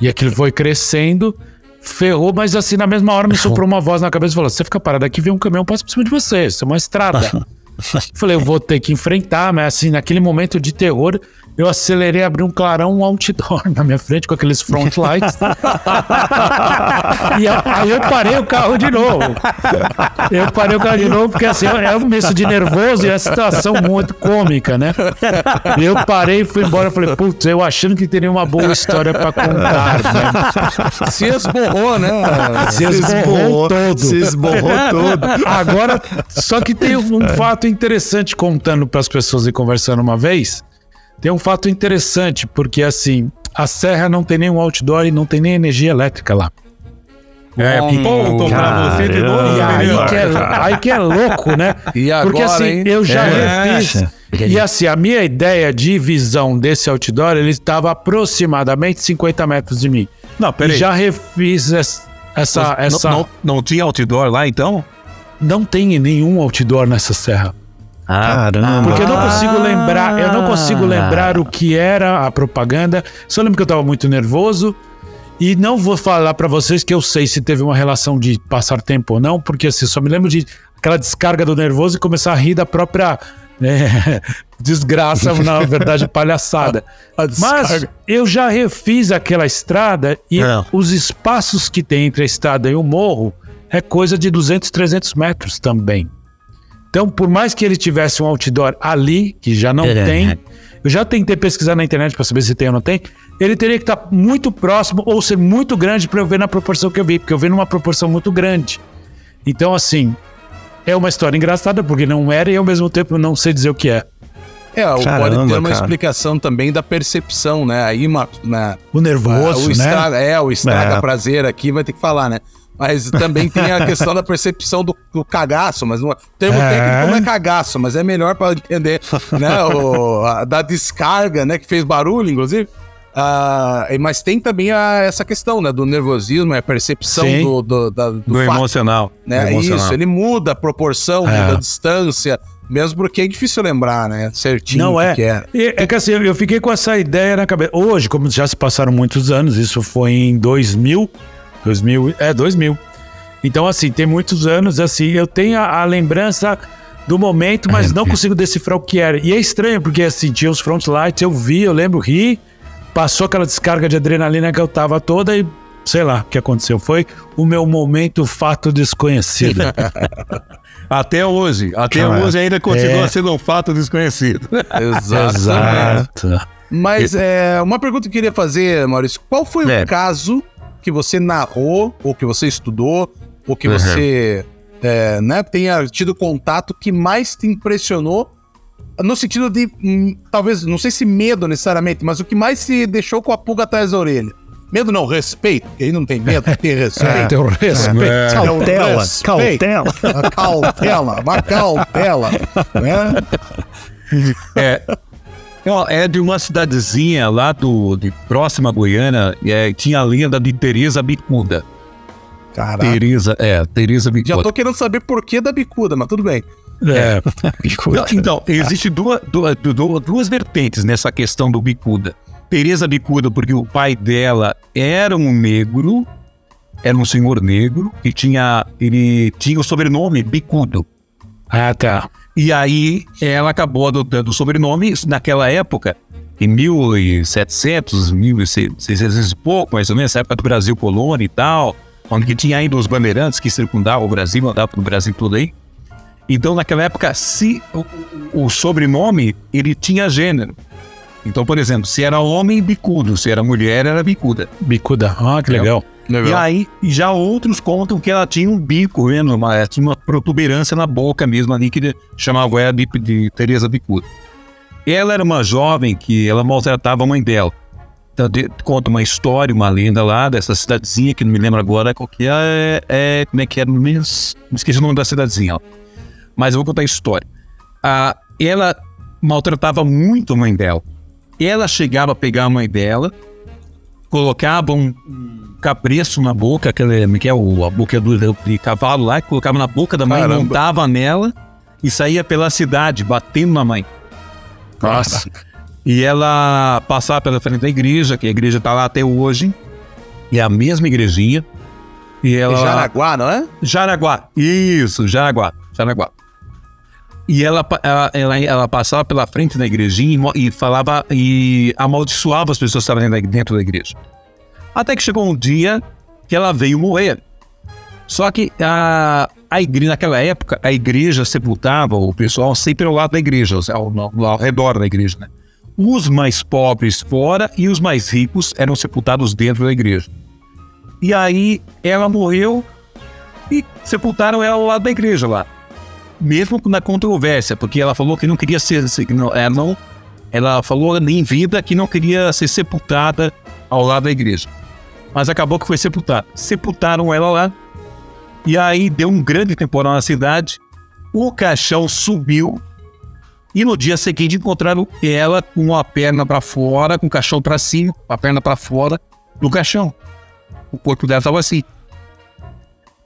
[SPEAKER 2] E aquilo foi crescendo ferrou, mas assim, na mesma hora me soprou uma voz na cabeça e falou: Você fica parado aqui, vem um caminhão, passa por cima de você, isso é uma estrada. Falei, eu vou ter que enfrentar, mas assim, naquele momento de terror, eu acelerei, abri um clarão, um outdoor na minha frente com aqueles front lights. e aí eu parei o carro de novo. Eu parei o carro de novo porque assim, é um misto de nervoso e a situação muito cômica, né? Eu parei, fui embora, falei, putz, eu achando que teria uma boa história para contar, né?
[SPEAKER 1] Se esborrou, né?
[SPEAKER 2] Se esborrou todo.
[SPEAKER 3] Se esborrou todo.
[SPEAKER 2] Agora, só que tem um fato interessante contando para as pessoas e conversando uma vez tem um fato interessante, porque assim, a serra não tem nenhum outdoor e não tem nem energia elétrica lá.
[SPEAKER 1] É, ponto pra você de novo.
[SPEAKER 2] E aí que, é, aí que é louco, né?
[SPEAKER 1] E agora,
[SPEAKER 2] Porque assim,
[SPEAKER 1] hein?
[SPEAKER 2] eu já é. refiz. E assim, a minha ideia de visão desse outdoor, ele estava aproximadamente 50 metros de mim.
[SPEAKER 4] Não, peraí.
[SPEAKER 2] E já refiz essa... essa, essa...
[SPEAKER 4] Não, não, não tinha outdoor lá, então?
[SPEAKER 2] Não tem nenhum outdoor nessa serra.
[SPEAKER 3] Ah, Caramba.
[SPEAKER 2] Porque eu não consigo lembrar, eu não consigo ah. lembrar o que era a propaganda. Só lembro que eu estava muito nervoso. E não vou falar para vocês que eu sei se teve uma relação de passar tempo ou não, porque assim, só me lembro de aquela descarga do nervoso e começar a rir da própria né, desgraça, na verdade, palhaçada. Mas eu já refiz aquela estrada e é. os espaços que tem entre a estrada e o morro é coisa de 200, 300 metros também. Então, por mais que ele tivesse um outdoor ali, que já não é. tem, eu já tentei pesquisar na internet para saber se tem ou não tem, ele teria que estar tá muito próximo ou ser muito grande para eu ver na proporção que eu vi, porque eu vi numa proporção muito grande. Então, assim, é uma história engraçada, porque não era e ao mesmo tempo não sei dizer o que é.
[SPEAKER 1] É, Caramba, pode ter uma cara. explicação também da percepção, né? Aí, uma,
[SPEAKER 2] na, o nervoso,
[SPEAKER 1] o estraga,
[SPEAKER 2] né?
[SPEAKER 1] É, o estraga é. prazer aqui vai ter que falar, né? Mas também tem a questão da percepção do, do cagaço, mas não, é, o termo é. técnico não é cagaço, mas é melhor para entender, né? O, a, da descarga, né? Que fez barulho, inclusive. Uh, mas tem também a, essa questão, né? Do nervosismo, a percepção Sim. do, do, da, do,
[SPEAKER 4] do fato, emocional.
[SPEAKER 1] Né? emocional. Isso, ele muda a proporção, é. muda a distância. Mesmo porque é difícil lembrar, né? Certinho
[SPEAKER 2] Não é.
[SPEAKER 1] que é.
[SPEAKER 2] É que assim, eu fiquei com essa ideia na cabeça. Hoje, como já se passaram muitos anos, isso foi em 2000, 2000, é 2000. Então, assim, tem muitos anos, assim, eu tenho a, a lembrança do momento, mas não consigo decifrar o que era. E é estranho, porque assim, tinha os front lights, eu vi, eu lembro, ri, passou aquela descarga de adrenalina que eu tava toda e sei lá o que aconteceu. Foi o meu momento fato desconhecido.
[SPEAKER 4] Até hoje. Até
[SPEAKER 2] Cara,
[SPEAKER 4] hoje ainda continua
[SPEAKER 2] é.
[SPEAKER 4] sendo um fato desconhecido.
[SPEAKER 2] Exato.
[SPEAKER 1] Mas é, uma pergunta que eu queria fazer, Maurício. Qual foi
[SPEAKER 4] É.
[SPEAKER 1] o caso que você narrou, ou que você estudou, ou que
[SPEAKER 4] Uhum.
[SPEAKER 1] você é, né, tenha tido contato que mais te impressionou? No sentido de, hum, talvez, não sei se medo necessariamente, mas o que mais se deixou com a pulga atrás da orelha? Medo não, respeito. Porque aí não tem medo, tem respeito.
[SPEAKER 2] Teu respeito.
[SPEAKER 1] É o
[SPEAKER 3] Cautela,
[SPEAKER 1] respeito.
[SPEAKER 3] cautela.
[SPEAKER 1] A cautela, uma cautela. Né?
[SPEAKER 4] É, é de uma cidadezinha lá do, de próxima a Goiânia, é, tinha a lenda de Teresa Bicuda.
[SPEAKER 1] Caraca.
[SPEAKER 4] Teresa, é, Teresa
[SPEAKER 1] Já
[SPEAKER 4] Bicuda.
[SPEAKER 1] tô querendo saber por que da bicuda, mas tudo bem.
[SPEAKER 2] É.
[SPEAKER 4] Não, Então, existe duas, duas, du- duas vertentes nessa questão do bicuda. Teresa Bicuda, porque o pai dela era um negro, era um senhor negro, e tinha, ele tinha o sobrenome Bicudo.
[SPEAKER 2] Ah, tá.
[SPEAKER 4] E aí ela acabou adotando o sobrenome naquela época, em 1700, 1600 e pouco, mais ou menos, essa época do Brasil colônia e tal, onde que tinha ainda os bandeirantes que circundavam o Brasil, mandavam para o Brasil todo aí. Então, naquela época, se o, o- o sobrenome, ele tinha gênero. Então, por exemplo, se era homem, bicudo, se era mulher, era bicuda.
[SPEAKER 2] Bicuda. Ah, que legal.
[SPEAKER 4] E aí, já outros contam que ela tinha um bico, vendo? Uma, ela tinha uma protuberância na boca mesmo ali, que chamava ela de, de Teresa Bicuda. Ela era uma jovem que ela maltratava a mãe dela. Então, de- conta uma história, uma lenda lá dessa cidadezinha, que não me lembro agora qual que é, é como é que era? Me esqueci o nome da cidadezinha, ó. Mas eu vou contar a história. Ah, ela maltratava muito a mãe dela. Ela chegava a pegar a mãe dela, colocava um, cabreço na boca, aquele, que é o, a boca do, de cavalo lá, que colocava na boca da mãe,
[SPEAKER 1] Caramba.
[SPEAKER 4] montava nela e saía pela cidade, batendo na mãe. Nossa. E ela passava pela frente da igreja, que a igreja tá lá até hoje, é a mesma igrejinha. E ela.
[SPEAKER 1] Jaraguá, não é?
[SPEAKER 4] Jaraguá. Isso, Jaraguá. Jaraguá. E ela, ela, ela, ela passava pela frente da igrejinha e e, falava e amaldiçoava as pessoas que estavam dentro da- igreja. Até que chegou um dia que ela veio morrer. Só que a, a igreja, naquela época, a igreja sepultava o pessoal sempre ao lado da igreja, ao, ao, ao redor da igreja, né? Os mais pobres fora e os mais ricos eram sepultados dentro da igreja. E aí ela morreu e sepultaram ela ao lado da igreja lá. Mesmo na controvérsia, porque ela falou que não queria ser. não- Ela, não, ela falou em vida que não queria ser sepultada ao lado da igreja. Mas acabou que foi sepultada. Sepultaram ela lá. E aí deu um grande temporal na cidade. O caixão subiu. E no dia seguinte encontraram ela com a perna para fora, com o caixão para cima, a perna para fora do caixão. O corpo dela estava assim.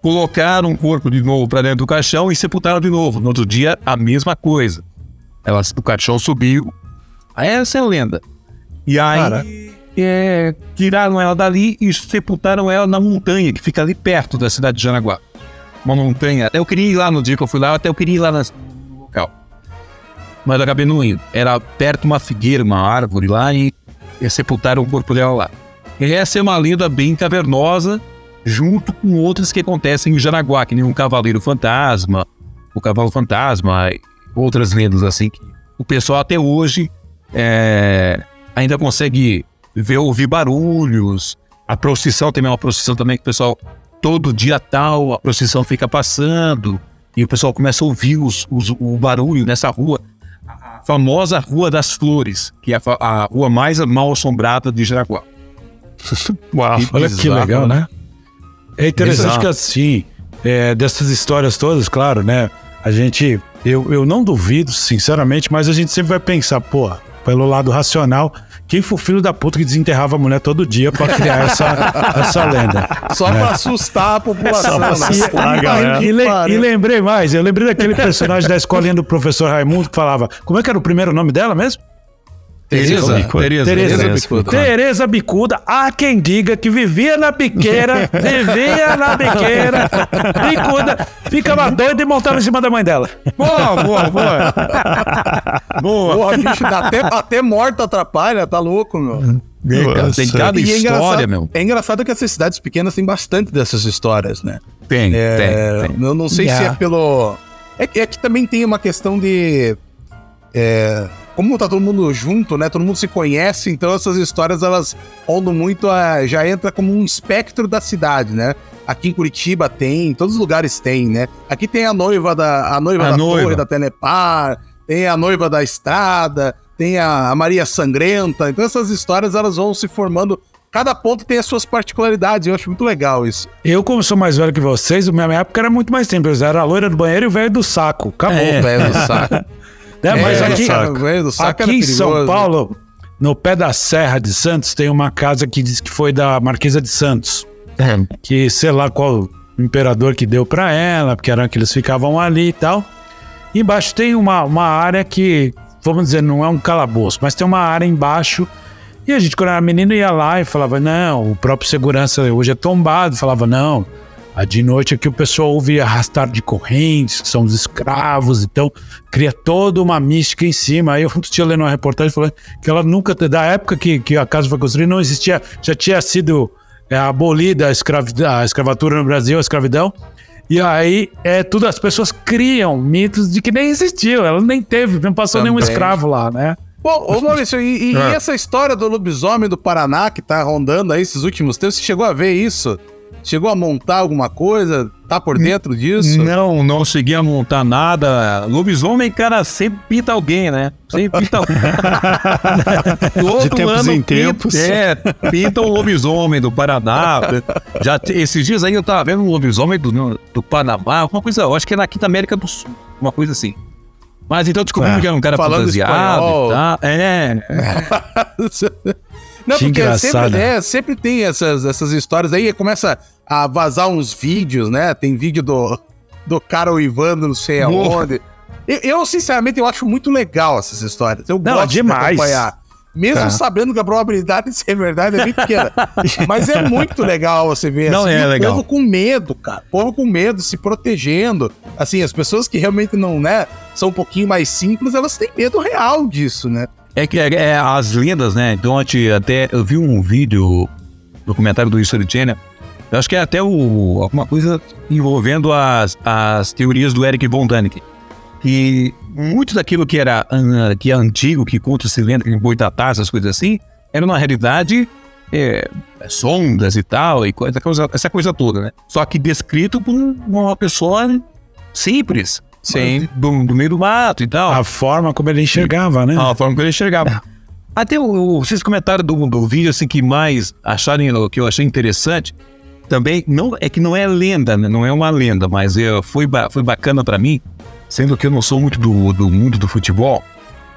[SPEAKER 4] Colocaram o corpo de novo para dentro do caixão e sepultaram de novo. No outro dia, a mesma coisa. Ela, o caixão subiu. Essa é a lenda. E aí,
[SPEAKER 1] Cara.
[SPEAKER 4] é, tiraram ela dali e sepultaram ela na montanha, que fica ali perto da cidade de Janaguá. Uma montanha. Eu queria ir lá no dia que eu fui lá, até eu queria ir lá nesse- no local. Mas eu acabei não indo. Era perto de uma figueira, uma árvore lá, e, e sepultaram o corpo dela lá. E essa é uma lenda bem cavernosa, junto com outras que acontecem em Jaraguá, que nem o Cavaleiro Fantasma, o Cavalo Fantasma, outras lendas assim. que o pessoal até hoje é, ainda consegue ver, ouvir barulhos. A procissão também é uma procissão também que o pessoal, todo dia tal, a procissão fica passando e o pessoal começa a ouvir os, os- o barulho nessa rua. A famosa Rua das Flores, que é a, a rua mais mal assombrada de Jaraguá.
[SPEAKER 3] Uau.
[SPEAKER 2] Olha que
[SPEAKER 4] bizarro,
[SPEAKER 2] legal, né? É interessante
[SPEAKER 4] Bizarro.
[SPEAKER 2] que assim, é, dessas histórias todas, claro, né? A gente, eu, eu não duvido, sinceramente, mas a gente sempre vai pensar, pô, pelo lado racional, quem foi o filho da puta que desenterrava a mulher todo dia pra criar essa, essa lenda?
[SPEAKER 1] Só pra assustar a população.
[SPEAKER 3] Só pra
[SPEAKER 1] né?
[SPEAKER 3] assustar a galera.
[SPEAKER 2] E, le- e lembrei mais, eu lembrei daquele personagem da escolinha do professor Raimundo que falava, como é que era o primeiro nome dela mesmo?
[SPEAKER 4] Tereza,
[SPEAKER 3] Bicuda.
[SPEAKER 4] Tereza,
[SPEAKER 2] Tereza
[SPEAKER 4] Tereza
[SPEAKER 1] Bicuda.
[SPEAKER 2] Tereza Bicuda, há quem diga que vivia na biqueira, vivia na biqueira, bicuda, ficava doida e montava em cima da mãe dela.
[SPEAKER 4] Boa, boa, boa. boa.
[SPEAKER 1] Porra, bicho, dá até, até morto atrapalha, tá louco, meu.
[SPEAKER 3] Nossa.
[SPEAKER 4] Tem cada
[SPEAKER 1] E é
[SPEAKER 4] história,
[SPEAKER 1] engraçado,
[SPEAKER 4] meu.
[SPEAKER 1] é engraçado que essas cidades pequenas têm bastante dessas histórias, né?
[SPEAKER 4] Tem,
[SPEAKER 1] É,
[SPEAKER 4] tem, tem.
[SPEAKER 1] Eu não sei se é
[SPEAKER 2] Yeah.
[SPEAKER 1] pelo. É, que- é que também tem uma questão de. é, como tá todo mundo junto, né? Todo mundo se conhece, então essas histórias elas rondam muito a. Já entra como um espectro da cidade, né? Aqui em Curitiba tem, em todos os lugares tem, né? Aqui tem a noiva da, a noiva
[SPEAKER 4] A
[SPEAKER 1] da
[SPEAKER 4] noiva.
[SPEAKER 1] torre da Telepar, tem a noiva da estrada, tem a, a Maria Sangrenta. Então essas histórias elas vão se formando. Cada ponto tem as suas particularidades. Eu acho muito legal isso.
[SPEAKER 2] Eu, como sou mais velho que vocês, a minha época era muito mais simples. Era a loira do banheiro e o velho do saco. Acabou.
[SPEAKER 4] É.
[SPEAKER 1] Velho do saco.
[SPEAKER 2] Né? Mas
[SPEAKER 1] É,
[SPEAKER 2] aqui,
[SPEAKER 1] saco
[SPEAKER 2] aqui em. São Paulo, no pé da Serra de Santos, tem uma casa que diz que foi da Marquesa de Santos. Que sei lá qual imperador que deu pra ela, porque era que eles ficavam ali e tal. E embaixo tem uma, uma área que, vamos dizer, não é um calabouço, mas tem uma área embaixo. E a gente, quando era menino, ia lá e falava: não, o próprio segurança hoje é tombado. Falava: não, a de noite aqui o pessoal ouve arrastar de correntes, que são os escravos, então cria toda uma mística em cima. Aí eu tinha lendo uma reportagem falando que ela nunca, da época que, que a casa foi construída, não existia, já tinha sido é, abolida a, a escravatura no Brasil, a escravidão. E aí, é tudo, as pessoas criam mitos de que nem existiu, ela nem teve, não passou nenhum
[SPEAKER 1] Também.
[SPEAKER 2] escravo lá, né?
[SPEAKER 1] Bom, ô Maurício, e, e
[SPEAKER 4] É.
[SPEAKER 1] essa história do lobisomem do Paraná que tá rondando aí esses últimos tempos, você chegou a ver isso? Chegou a montar alguma coisa? Tá por dentro disso?
[SPEAKER 4] Não, não cheguei a montar nada. Lobisomem, cara, sempre pinta alguém, né? Sempre pinta alguém. Todo
[SPEAKER 3] De tempos
[SPEAKER 4] ano
[SPEAKER 3] em
[SPEAKER 4] pinta-
[SPEAKER 3] tempos.
[SPEAKER 4] É, pinta um lobisomem do Paraná. Já, esses dias aí eu tava vendo um lobisomem do, do Panamá, alguma coisa, eu acho que é aqui da América do Sul, uma coisa assim. Mas então descobrimos
[SPEAKER 2] É.
[SPEAKER 4] que era um cara
[SPEAKER 1] Falando
[SPEAKER 4] fantasiado
[SPEAKER 1] espanhol.
[SPEAKER 4] e tal. É,
[SPEAKER 1] Não,
[SPEAKER 2] Que
[SPEAKER 1] porque
[SPEAKER 2] engraçado.
[SPEAKER 1] sempre, é, sempre tem essas, essas histórias aí, começa a vazar uns vídeos, né? Tem vídeo do, do cara uivando não sei aonde. Eu, eu, sinceramente, eu acho muito legal essas histórias. Eu
[SPEAKER 2] Não,
[SPEAKER 1] gosto
[SPEAKER 2] demais.
[SPEAKER 1] de acompanhar. Mesmo
[SPEAKER 2] Tá.
[SPEAKER 1] sabendo que a probabilidade de ser verdade é bem pequena. Mas é muito legal você ver
[SPEAKER 4] Não,
[SPEAKER 1] assim,
[SPEAKER 4] é legal.
[SPEAKER 1] povo com medo, cara. Povo com medo, se protegendo. Assim, as pessoas que realmente não, né, são um pouquinho mais simples, elas têm medo real disso, né?
[SPEAKER 4] É que é, é as lendas, né? Então, até eu vi um vídeo, documentário do History Channel. Eu acho que é até o, alguma coisa envolvendo as, as teorias do Eric von Däniken. Que muito daquilo que era que é antigo, que conta esse lenda, que boitatá, essas coisas assim, era na realidade é, sondas e tal, e coisa- essa coisa toda, né? Só que descrito por uma pessoa simples.
[SPEAKER 1] Sim.
[SPEAKER 4] Do, do meio do mato e tal.
[SPEAKER 2] A forma como ele enxergava, né?
[SPEAKER 4] A forma que ele enxergava. Até o, o- vocês comentaram do, do vídeo assim que mais acharem que eu achei interessante. Também não é que não é lenda, né? não é uma lenda, mas é, foi, ba- foi bacana pra mim, sendo que eu não sou muito do, do mundo do futebol,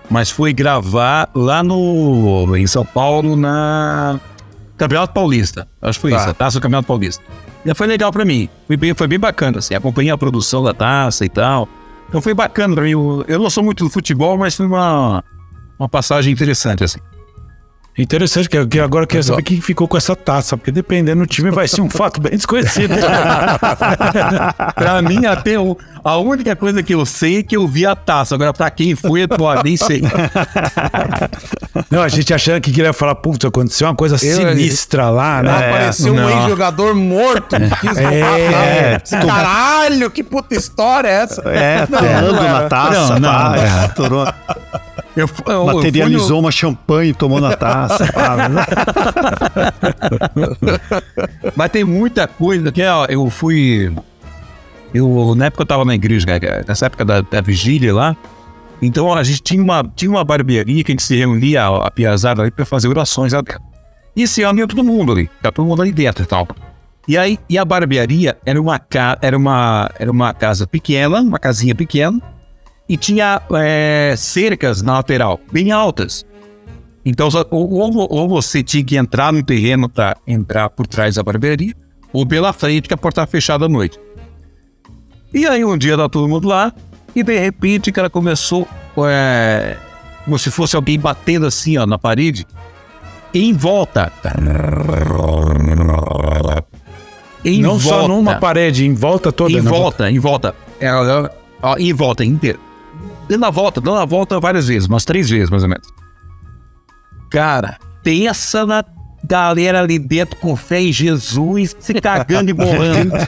[SPEAKER 4] mas foi gravar lá no em São Paulo na Campeonato Paulista. Acho que foi
[SPEAKER 1] Tá.
[SPEAKER 4] isso, a Taça do Campeonato Paulista. Foi legal pra mim. Foi bem, foi bem bacana, assim. Acompanhei a produção da taça e tal. Então foi bacana pra mim. Eu, eu não sou muito do futebol, mas foi uma, uma passagem interessante, assim.
[SPEAKER 2] Interessante, que, que agora eu quero saber quem ficou com essa taça, porque dependendo do time vai ser um fato bem desconhecido.
[SPEAKER 4] pra mim, até o, a única coisa que eu sei é que eu vi a taça. Agora, pra quem foi, pô, nem sei.
[SPEAKER 2] Não, a gente achando que queria falar, putz, aconteceu uma coisa sinistra lá, né?
[SPEAKER 1] Apareceu um
[SPEAKER 4] não.
[SPEAKER 1] ex-jogador morto que quis
[SPEAKER 2] É,
[SPEAKER 1] matar. Caralho, que puta história é essa?
[SPEAKER 3] É,
[SPEAKER 1] não
[SPEAKER 3] na
[SPEAKER 1] era.
[SPEAKER 3] taça,
[SPEAKER 4] Não, não,
[SPEAKER 3] pá,
[SPEAKER 4] é. Eu, eu- eu fui
[SPEAKER 3] materializou uma champanhe, tomou na taça. pá.
[SPEAKER 4] Mas tem muita coisa que ó, eu fui. Eu, na época eu tava na igreja, cara, nessa época da, da vigília lá. Então a gente tinha uma, tinha uma barbearia que a gente se reunia, a, a piazada ali, pra fazer orações lá dentro. E esse ano ia todo mundo ali, tá todo mundo ali dentro e tal. E aí, e a barbearia era uma, era uma, era uma casa pequena, uma casinha pequena, e tinha é, cercas na lateral, bem altas. Então, só- ou, ou- você tinha que entrar no terreno para entrar por trás da barbearia, ou pela frente, que a porta estava fechada à noite. E aí, um dia, tá todo mundo lá, e de repente, o cara começou. é, como se fosse alguém batendo assim, ó, na parede. Em volta. Em
[SPEAKER 2] Não só
[SPEAKER 4] volta.
[SPEAKER 2] numa parede, em volta toda.
[SPEAKER 4] Em
[SPEAKER 2] né?
[SPEAKER 4] volta, em volta. Ela, ó, em volta inteira. Dando a volta, dando a volta várias vezes, umas três vezes mais ou menos. Cara, pensa na galera ali dentro com fé em Jesus, se cagando e borrando.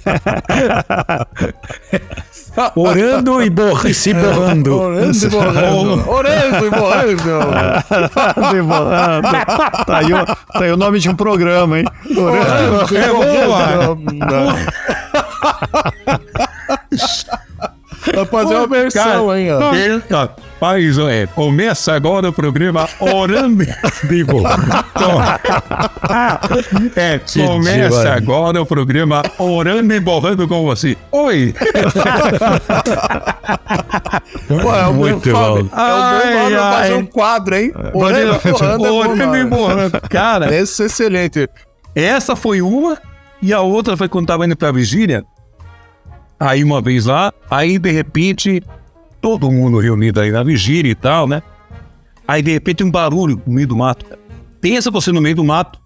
[SPEAKER 2] Orando e borra, se borrando.
[SPEAKER 1] Orando e borrando. Orando e borrando.
[SPEAKER 3] Tá, aí o, tá aí o nome de um programa, hein?
[SPEAKER 1] Orando e
[SPEAKER 4] É
[SPEAKER 1] borrando. Vai fazer uma versão, hein, ó.
[SPEAKER 4] Ó, Faz, é, começa agora o programa Orando e Borrando. É, começa agora o programa Orando e Borrando com você. Oi!
[SPEAKER 1] Pô, é o
[SPEAKER 2] Muito
[SPEAKER 1] meu,
[SPEAKER 2] bom.
[SPEAKER 1] Fábio, É o meu
[SPEAKER 4] Ai,
[SPEAKER 1] fazer
[SPEAKER 4] ai.
[SPEAKER 1] um quadro, hein? Orando e borrando é bom
[SPEAKER 4] Orando e
[SPEAKER 1] nome.
[SPEAKER 4] Borrando. Cara,
[SPEAKER 1] Esse é excelente.
[SPEAKER 4] Essa foi uma, e a outra foi quando tava indo pra vigília. Aí uma vez lá, aí de repente, todo mundo reunido aí na vigília e tal, né? Aí de repente um barulho no meio do mato. Pensa você no meio do mato,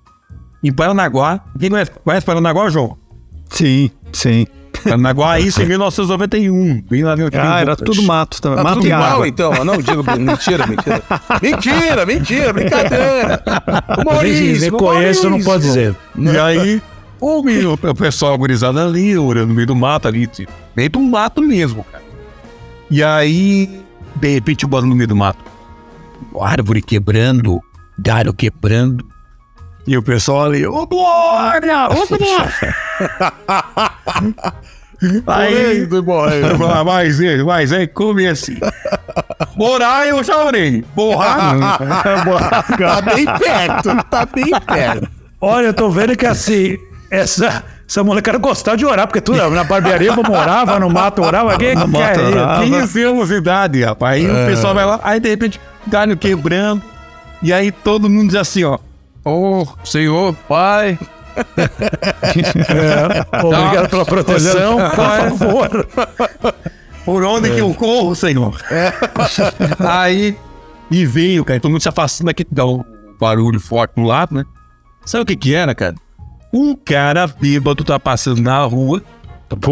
[SPEAKER 4] em Paranaguá. Quem conhece, conhece Paranaguá, João?
[SPEAKER 3] Sim, sim.
[SPEAKER 4] Paranaguá, isso em 1991. Bem lá no
[SPEAKER 3] Ah, era tudo mato também.
[SPEAKER 1] Tá
[SPEAKER 3] mato
[SPEAKER 1] tudo
[SPEAKER 3] e
[SPEAKER 1] igual,
[SPEAKER 3] água.
[SPEAKER 1] então. Não, digo mentira, mentira. Mentira, mentira, brincadeira.
[SPEAKER 2] Nem, nem conheço, não pode dizer.
[SPEAKER 4] E aí, o, menino, o pessoal gurizado ali, orando no meio do mato ali, tipo, meio do mato mesmo, cara. E aí, de repente, o barulho no meio do mato. Árvore quebrando, galho quebrando. E o pessoal ali, ô Glória! Ô Glória! aí,
[SPEAKER 1] borrando.
[SPEAKER 4] Ah, mas, é, mas é come assim. Morar eu já orei. Borrar, não.
[SPEAKER 1] Tá bem perto, tá bem perto.
[SPEAKER 2] Olha, eu tô vendo que assim, essa, essa molecada gostava de orar, porque tudo na barbearia, vai no mato, orava. Quem quer ir?
[SPEAKER 3] orava.
[SPEAKER 4] 15 anos de idade, rapaz. Aí o pessoal vai lá, aí de repente, galho quebrando. E aí todo mundo diz assim, ó. Ô, Senhor, Pai.
[SPEAKER 2] Obrigado pela proteção, por favor.
[SPEAKER 4] Por onde que eu corro, Senhor? aí, e veio, cara. Todo mundo se afastando aqui, dá um barulho forte no lado, né? Sabe o que que era, cara? Um cara bêbado tá passando na rua.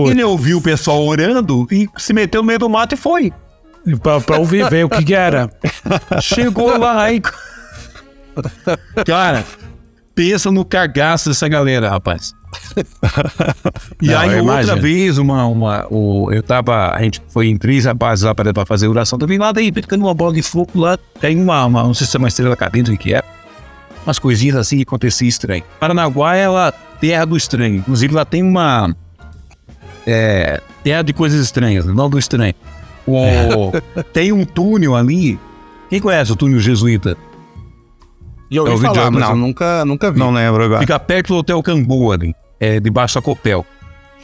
[SPEAKER 4] Ele ouviu o pessoal orando e se meteu no meio do mato e foi.
[SPEAKER 2] pra, pra ouvir, ver o que que era.
[SPEAKER 4] Chegou lá e. Cara, pensa no cagaço dessa galera, rapaz. E
[SPEAKER 2] Não,
[SPEAKER 4] aí, outra
[SPEAKER 2] imagino.
[SPEAKER 4] vez, uma, uma, o, eu tava. A gente foi em três rapazes lá pra, pra fazer oração também. Lá daí, ficando uma bola de fogo lá. Tem uma, uma. Não sei se é uma estrela cá dentro, o que é. Umas coisinhas assim que acontecia estranho. Paranaguá é a terra do estranho. Inclusive, lá tem uma. É. Terra de coisas estranhas, não do estranho. O, tem um túnel ali. Quem conhece o túnel jesuíta?
[SPEAKER 1] Eu
[SPEAKER 4] É o
[SPEAKER 1] ouvi falar,
[SPEAKER 4] vídeo-
[SPEAKER 1] mas
[SPEAKER 4] não.
[SPEAKER 1] eu nunca, nunca vi.
[SPEAKER 3] Não lembro agora.
[SPEAKER 4] Fica perto do Hotel Camboa ali, é, debaixo da Copel.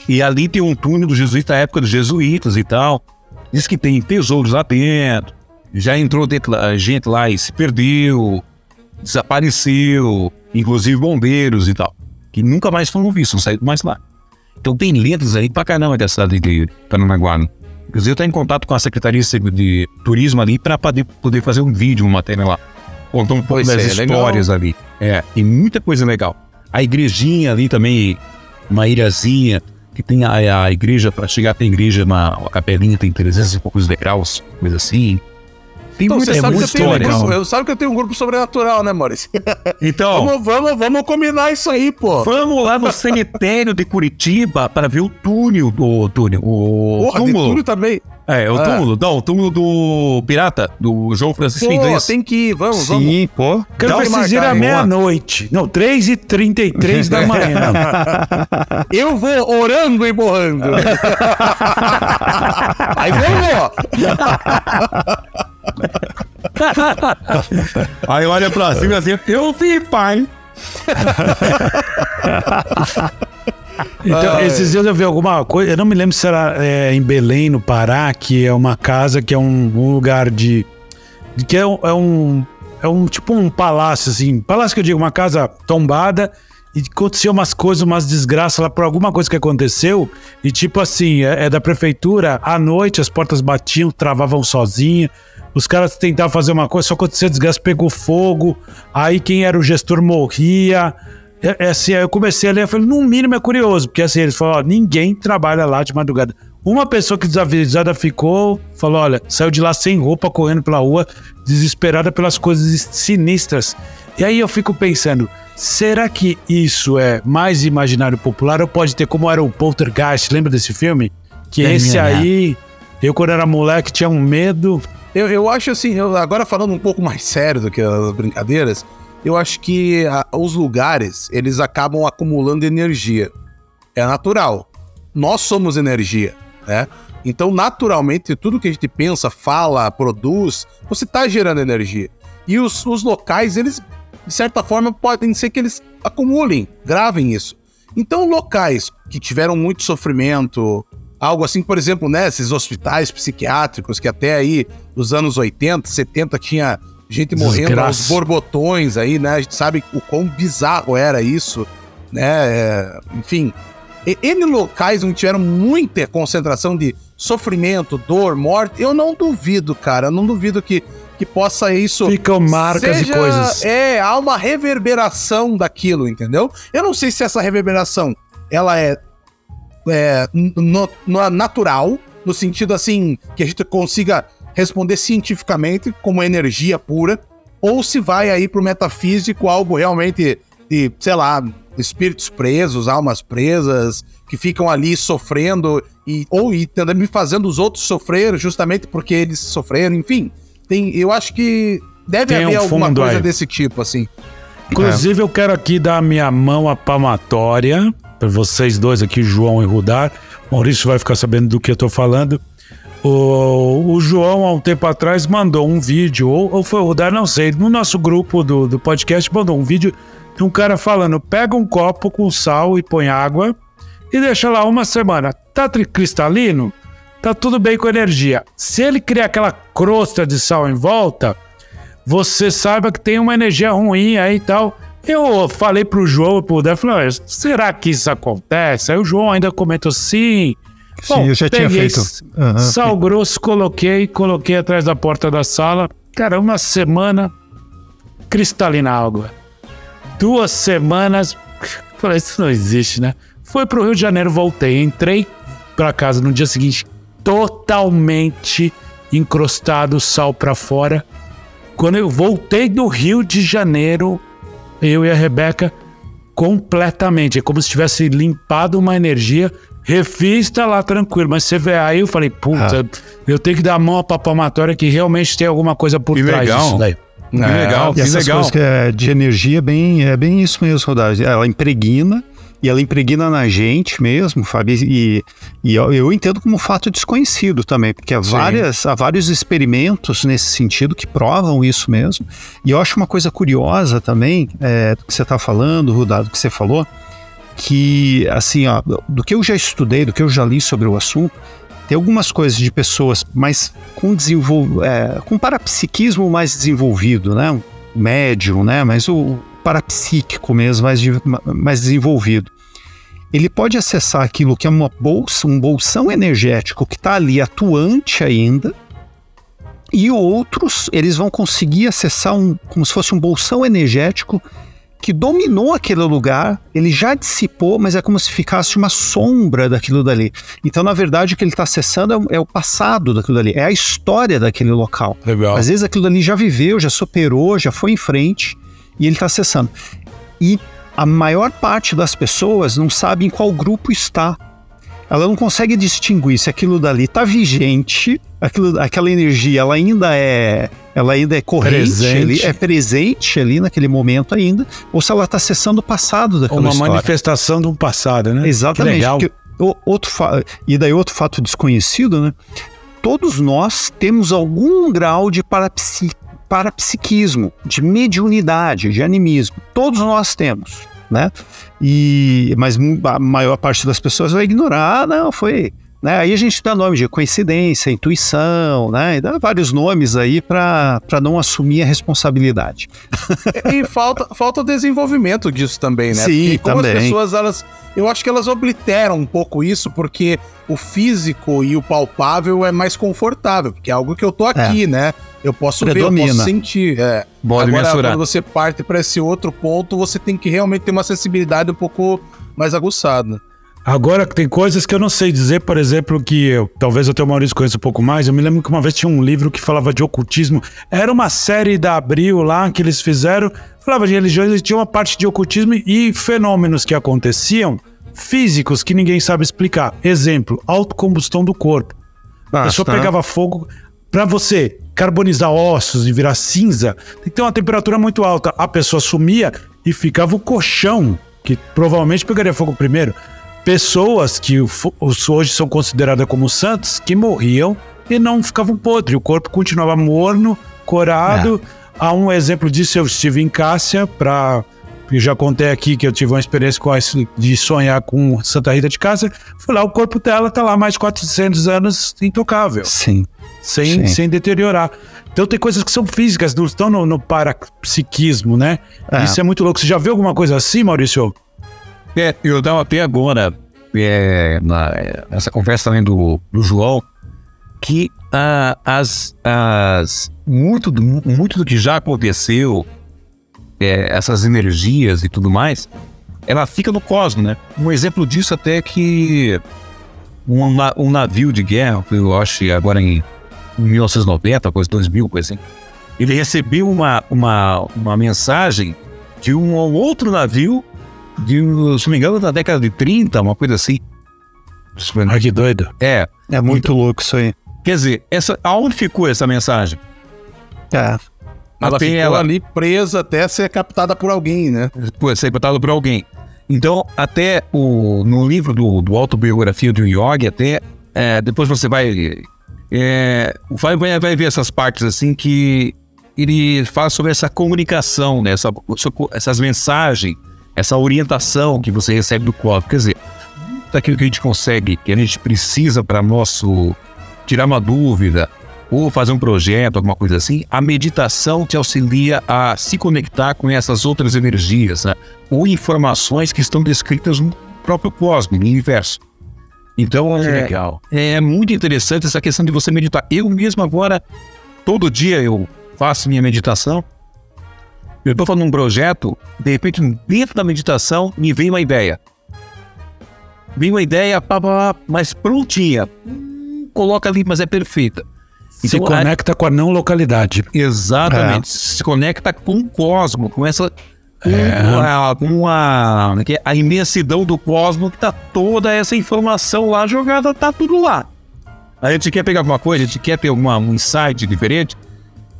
[SPEAKER 4] E ali tem um túnel do jesuíta, da época dos jesuítas e tal. Diz que tem tesouros lá dentro. Já entrou dentro, gente lá e se perdeu, desapareceu, inclusive bombeiros e tal. Que nunca mais foram vistos, não saíram mais lá. Então tem letras aí pra caramba da cidade de Paranaguá. né? Inclusive eu tô em contato com a Secretaria de Turismo ali pra poder, fazer um vídeo, uma matéria lá. Contando um pouco
[SPEAKER 1] Pois
[SPEAKER 4] das
[SPEAKER 1] é, legal.
[SPEAKER 4] histórias ali. É, tem muita coisa legal. A igrejinha ali também, uma ilhazinha, que tem a, a igreja, para chegar até a igreja, uma, uma capelinha tem 300 e poucos degraus, coisa assim. Tem
[SPEAKER 1] Então,
[SPEAKER 4] muita,
[SPEAKER 1] você
[SPEAKER 4] é
[SPEAKER 1] sabe que eu tenho, um grupo, sabe que eu tenho um grupo sobrenatural, né, Maurício?
[SPEAKER 4] Então,
[SPEAKER 1] Vamos, vamos, vamos combinar isso aí, pô.
[SPEAKER 4] vamos lá no cemitério de Curitiba para ver o túnel do túnel. O
[SPEAKER 1] Porra,
[SPEAKER 4] túmulo.
[SPEAKER 1] tudo também.
[SPEAKER 4] É, o
[SPEAKER 1] Ah.
[SPEAKER 4] túmulo. Não, o túmulo do pirata, do João Francisco
[SPEAKER 1] Pô,
[SPEAKER 4] Inglês.
[SPEAKER 1] tem que ir, vamos, vamos.
[SPEAKER 3] Sim, pô.
[SPEAKER 2] Quero ver vocês irem à meia-noite. Não, 3 e 33 da manhã.
[SPEAKER 1] Eu vou orando e borrando. aí vamos,
[SPEAKER 4] Aí olha pra cima assim, eu vi, pai.
[SPEAKER 2] Então, esses dias eu vi alguma coisa, eu não me lembro se era é, em Belém, no Pará, que é uma casa que é um, um lugar de. que é um, é um. é um tipo um palácio, assim. Palácio que eu digo, uma casa tombada. E aconteceu umas coisas, umas desgraças lá por alguma coisa que aconteceu. E tipo assim, é, é da prefeitura, à noite as portas batiam, travavam sozinha. Os caras tentavam fazer uma coisa, só acontecia desgraça, pegou fogo, aí quem era o gestor morria. É, é assim, aí eu comecei a ler, eu falei, no mínimo é curioso, porque assim, eles falaram, ó, ninguém trabalha lá de madrugada. Uma pessoa que desavisada ficou, falou, olha, saiu de lá sem roupa, correndo pela rua, desesperada pelas coisas sinistras. E aí eu fico pensando, será que isso é mais imaginário popular ou pode ter como era o Poltergeist, lembra desse filme? Que
[SPEAKER 4] É
[SPEAKER 2] esse
[SPEAKER 4] minha
[SPEAKER 2] aí, eu quando era moleque tinha um medo,
[SPEAKER 1] Eu, eu acho assim, eu- agora falando um pouco mais sério do que as brincadeiras, eu acho que a- os lugares, eles acabam acumulando energia. É natural. Nós somos energia, né? Então, naturalmente, tudo que a gente pensa, fala, produz, você tá gerando energia. E os, os locais, eles, de certa forma, podem ser que eles acumulem, gravem isso. Então, locais que tiveram muito sofrimento, algo assim, por exemplo, né, esses hospitais psiquiátricos que até aí, nos anos 80, 70, tinha gente morrendo
[SPEAKER 2] Desgraça.
[SPEAKER 1] aos borbotões aí, né? A gente sabe o quão bizarro era isso, né? É, enfim, e- N locais onde tiveram muita concentração de sofrimento, dor, morte, eu não duvido, cara, eu não duvido que, que possa isso
[SPEAKER 2] ficam marcas e
[SPEAKER 1] Seja-
[SPEAKER 2] coisas.
[SPEAKER 1] É, há uma reverberação daquilo, entendeu? Eu não sei se essa reverberação ela é, é no- no- natural, no sentido assim, que a gente consiga responder cientificamente como energia pura, ou se vai aí pro metafísico, algo realmente de, sei lá, espíritos presos, almas presas, que ficam ali sofrendo e ou e também fazendo os outros sofrer justamente porque eles sofreram, enfim. Tem, eu acho que deve
[SPEAKER 2] Tem
[SPEAKER 1] haver
[SPEAKER 2] um
[SPEAKER 1] alguma coisa
[SPEAKER 2] aí.
[SPEAKER 1] desse tipo, assim.
[SPEAKER 2] Inclusive, eu quero aqui dar a minha mão à palmatória vocês dois aqui, João e Rudar. Maurício vai ficar sabendo do que eu tô falando. O, o João, há um tempo atrás, mandou um vídeo, ou, ou foi o Rudar, não sei, no nosso grupo do, do podcast, mandou um vídeo de um cara falando: pega um copo com sal e põe água e deixa lá uma semana. Tá cristalino? Tá tudo bem com energia. Se ele criar aquela crosta de sal em volta, você saiba que tem uma energia ruim aí e tal. Eu falei pro João pro Dé, falei, "Ah, será que isso acontece? Aí o João ainda comentou sim.
[SPEAKER 3] Sim, eu já tinha feito. Aham,
[SPEAKER 2] Sal grosso, coloquei, coloquei atrás da porta da sala. Cara, uma semana, cristalina água. Duas semanas, falei, isso não existe, né? Foi pro Rio de Janeiro, voltei, entrei pra casa no dia seguinte, totalmente encrostado, sal pra fora. Quando eu voltei do Rio de Janeiro, eu e a Rebeca, completamente. É como se tivesse limpado uma energia. Refiz, tá lá tranquilo. Mas você vê aí, eu falei, puta, eu tenho que dar a mão à papamatória que realmente tem alguma coisa por
[SPEAKER 4] Que
[SPEAKER 2] trás
[SPEAKER 4] legal.
[SPEAKER 2] disso daí.
[SPEAKER 4] Que legal,
[SPEAKER 3] E
[SPEAKER 4] que
[SPEAKER 3] essas
[SPEAKER 4] legal.
[SPEAKER 3] coisas que é de energia, bem, é bem isso mesmo, Rodar. Ela impregna, e ela impregna na gente mesmo, Fábio, e, e eu, eu entendo como fato desconhecido também, porque há, várias, há vários experimentos nesse sentido que provam isso mesmo. E eu acho uma coisa curiosa também, é, do que você está falando, Rudado, do que você falou, que, assim, ó, do que eu já estudei, do que eu já li sobre o assunto, tem algumas coisas de pessoas mais com desenvol... é, com parapsiquismo mais desenvolvido, né? Um médium, né? Mas o parapsíquico mesmo, mais, mais desenvolvido. Ele pode acessar aquilo que é uma bolsa, um bolsão energético que está ali atuante ainda, e outros eles vão conseguir acessar um, como se fosse um bolsão energético que dominou aquele lugar, ele já dissipou, mas é como se ficasse uma sombra daquilo dali. Então, na verdade, o que ele está acessando é o- é o passado daquilo dali, é a história daquele local.
[SPEAKER 2] Legal.
[SPEAKER 3] Às vezes aquilo dali já viveu, já superou, já foi em frente e ele está acessando. E a maior parte das pessoas não sabe em qual grupo está. Ela não consegue distinguir se aquilo dali está vigente, aquilo, aquela energia ela ainda é, ela ainda é corrente,
[SPEAKER 2] Presente.
[SPEAKER 3] ali, é presente ali naquele momento ainda, ou se ela está acessando o passado daquela
[SPEAKER 2] Uma
[SPEAKER 3] história.
[SPEAKER 2] manifestação de um passado, né?
[SPEAKER 3] Exatamente.
[SPEAKER 2] Que legal.
[SPEAKER 3] porque o- outro e daí outro fato desconhecido, né? Todos nós temos algum grau de parapsi, parapsiquismo, de mediunidade, de animismo. Todos nós temos, né? E mas a maior parte das pessoas vai ignorar, não, foi Né? Aí a gente dá nome de coincidência, intuição, né? E dá vários nomes aí para não assumir a responsabilidade.
[SPEAKER 1] e falta, falta desenvolvimento disso também, né?
[SPEAKER 3] Sim,
[SPEAKER 1] Porque como
[SPEAKER 3] também.
[SPEAKER 1] as pessoas, elas. Eu acho que elas obliteram um pouco isso, porque o físico e o palpável é mais confortável, porque é algo que eu tô aqui, né? Eu posso ver, eu
[SPEAKER 3] Predomina.
[SPEAKER 1] posso sentir. É.
[SPEAKER 4] Pode
[SPEAKER 1] Agora,
[SPEAKER 4] mensurar.
[SPEAKER 1] quando você parte para esse outro ponto, você tem que realmente ter uma sensibilidade um pouco mais aguçada.
[SPEAKER 2] Agora, tem coisas que eu não sei dizer, por exemplo, que eu, talvez até o Maurício conheça um pouco mais. Eu me lembro que uma vez tinha um livro que falava de ocultismo. Era uma série da Abril lá que eles fizeram. Falava de religiões e tinha uma parte de ocultismo e fenômenos que aconteciam físicos que ninguém sabe explicar. Exemplo, autocombustão do corpo. A pessoa
[SPEAKER 3] tá.
[SPEAKER 2] pegava fogo. Pra você carbonizar ossos e virar cinza, tem que ter uma temperatura muito alta. A pessoa sumia e ficava o colchão, que provavelmente pegaria fogo primeiro. Pessoas que hoje são consideradas como santos, que morriam e não ficavam podres. O corpo continuava morno, corado. Há um exemplo disso, eu estive em Cássia para eu já contei aqui que eu tive uma experiência com esse, de sonhar com Santa Rita de Cássia. Fui lá, o corpo dela tá lá mais de 400 anos intocável
[SPEAKER 3] Sim.
[SPEAKER 2] sem,
[SPEAKER 3] Sim.
[SPEAKER 2] sem deteriorar. Então tem coisas que são físicas, não estão no, no parapsiquismo, né?
[SPEAKER 3] É.
[SPEAKER 2] Isso é muito louco. Você já viu alguma coisa assim, Maurício?
[SPEAKER 4] É, eu tava até agora, é, na, nessa conversa também do, do João, que ah, as, as, muito, muito do que já aconteceu, é, essas energias e tudo mais, ela fica no cosmos, né? Um exemplo disso até é que um, um navio de guerra, eu acho agora em 1990, coisa 2000, coisa assim, ele recebeu uma, uma, uma mensagem de um outro navio de, se não me engano, da década de 30, uma coisa assim.
[SPEAKER 2] Ai, que doido.
[SPEAKER 4] É,
[SPEAKER 3] É muito louco isso aí.
[SPEAKER 4] quer dizer, essa, aonde ficou essa mensagem?
[SPEAKER 3] É.
[SPEAKER 1] Ela
[SPEAKER 4] Até
[SPEAKER 1] ficou
[SPEAKER 4] ela-
[SPEAKER 1] ali presa até ser captada por alguém, né?
[SPEAKER 4] Pô, ser contado por alguém. Então, até o, no livro do, do Autobiografia do Yogi, até é, depois você vai, é, vai. vai ver essas partes assim que ele fala sobre essa comunicação, né? Essa, essas mensagens, essa orientação que você recebe do corpo. Quer dizer, daquilo que a gente consegue, que a gente precisa para nosso tirar uma dúvida ou fazer um projeto, alguma coisa assim, a meditação te auxilia a se conectar com essas outras energias, né? ou informações que estão descritas no próprio cosmos, no universo. Então,
[SPEAKER 2] Que
[SPEAKER 4] é,
[SPEAKER 2] legal.
[SPEAKER 4] é muito interessante essa questão de você meditar. Eu mesmo agora, todo dia eu faço minha meditação. Eu estou fazendo um projeto, de repente, dentro da meditação, me vem uma ideia. Vem uma ideia, pá, pá, pá, mas prontinha. Hum, Coloca ali, mas é perfeita.
[SPEAKER 2] Se
[SPEAKER 4] Então, a-
[SPEAKER 2] conecta com a não localidade.
[SPEAKER 4] Exatamente. Se conecta com o cosmo, com essa. Com,
[SPEAKER 2] É.
[SPEAKER 4] a, com a, que é a imensidão do cosmo que tá toda essa informação lá jogada, tá tudo lá. A gente quer pegar alguma coisa, a gente quer ter alguma, um insight diferente.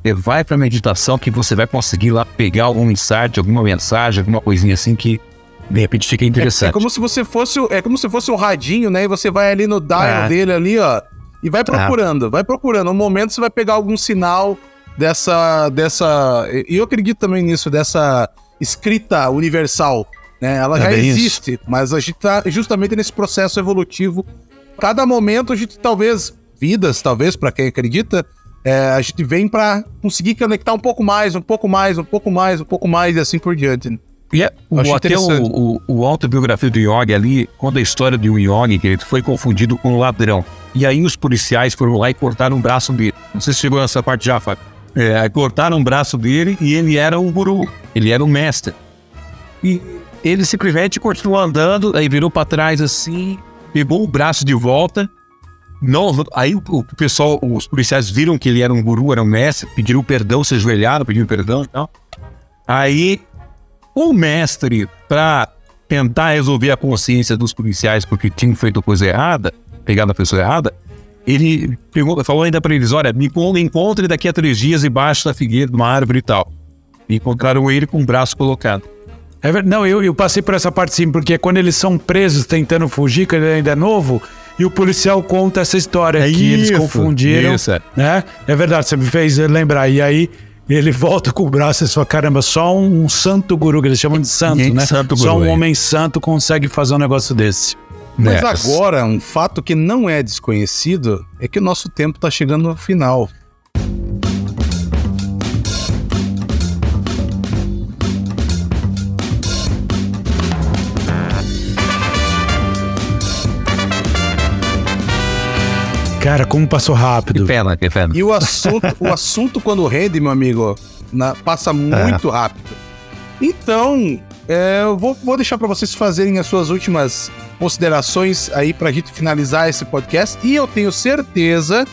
[SPEAKER 4] Você vai pra meditação que você vai conseguir lá pegar algum insight, alguma mensagem, alguma coisinha assim que de repente fica
[SPEAKER 1] É,
[SPEAKER 4] interessante.
[SPEAKER 1] é como se você fosse, o- é como se fosse um radinho, né? E você vai ali no dial
[SPEAKER 3] É.
[SPEAKER 1] dele ali, ó, e vai procurando, vai procurando. No momento você vai pegar algum sinal dessa dessa, e eu acredito também nisso dessa escrita universal, né? Ela
[SPEAKER 3] É
[SPEAKER 1] já
[SPEAKER 3] bem isso.
[SPEAKER 1] existe, mas a gente tá justamente nesse processo evolutivo. Cada momento a gente talvez vidas, talvez para quem acredita, é, a gente vem pra conseguir conectar um pouco mais, um pouco mais, um pouco mais, um pouco mais e assim por diante. né?
[SPEAKER 4] E é, o, até o, o, o autobiografia do Yogi ali conta a história de um Yogi que ele foi confundido com um ladrão. E aí os policiais foram lá e cortaram o braço dele. Não sei se chegou nessa parte já, Fábio. É, cortaram o braço dele e ele era um guru, ele era um mestre. E ele simplesmente continuou andando, aí virou pra trás assim, pegou o braço de volta. Não, aí o, pessoal, os policiais viram que ele era um guru, era um mestre, pediram perdão, se ajoelharam, pediram perdão e tal. Aí o mestre, para tentar resolver a consciência dos policiais porque tinham feito coisa errada, pegado a pessoa errada, ele pegou, falou ainda para eles: olha, me encon- me encontre daqui a três dias embaixo da figueira, de uma árvore e tal. E encontraram ele com o braço colocado.
[SPEAKER 2] É Não, eu, eu passei por essa parte sim, porque quando eles são presos tentando fugir, que ele ainda é novo, e o policial conta essa história que eles
[SPEAKER 4] isso,
[SPEAKER 2] confundiram.
[SPEAKER 4] isso, é.
[SPEAKER 2] Né? É verdade, você me fez lembrar. E aí ele volta com o braço e fala: caramba, só um, santo guru, que eles chamam de santo,
[SPEAKER 4] Ninguém
[SPEAKER 2] né?
[SPEAKER 4] santo
[SPEAKER 2] só
[SPEAKER 4] guru,
[SPEAKER 2] um
[SPEAKER 4] é.
[SPEAKER 2] homem santo consegue fazer um negócio desse.
[SPEAKER 1] Mas agora, um fato que não é desconhecido é que o nosso tempo tá chegando ao final.
[SPEAKER 2] Cara, como passou rápido.
[SPEAKER 4] pena, que pena.
[SPEAKER 1] E o assunto, o assunto quando rende, meu amigo, na- passa muito rápido. Então, é, eu vou, vou deixar para vocês fazerem as suas últimas considerações aí pra gente finalizar esse podcast. E eu tenho certeza,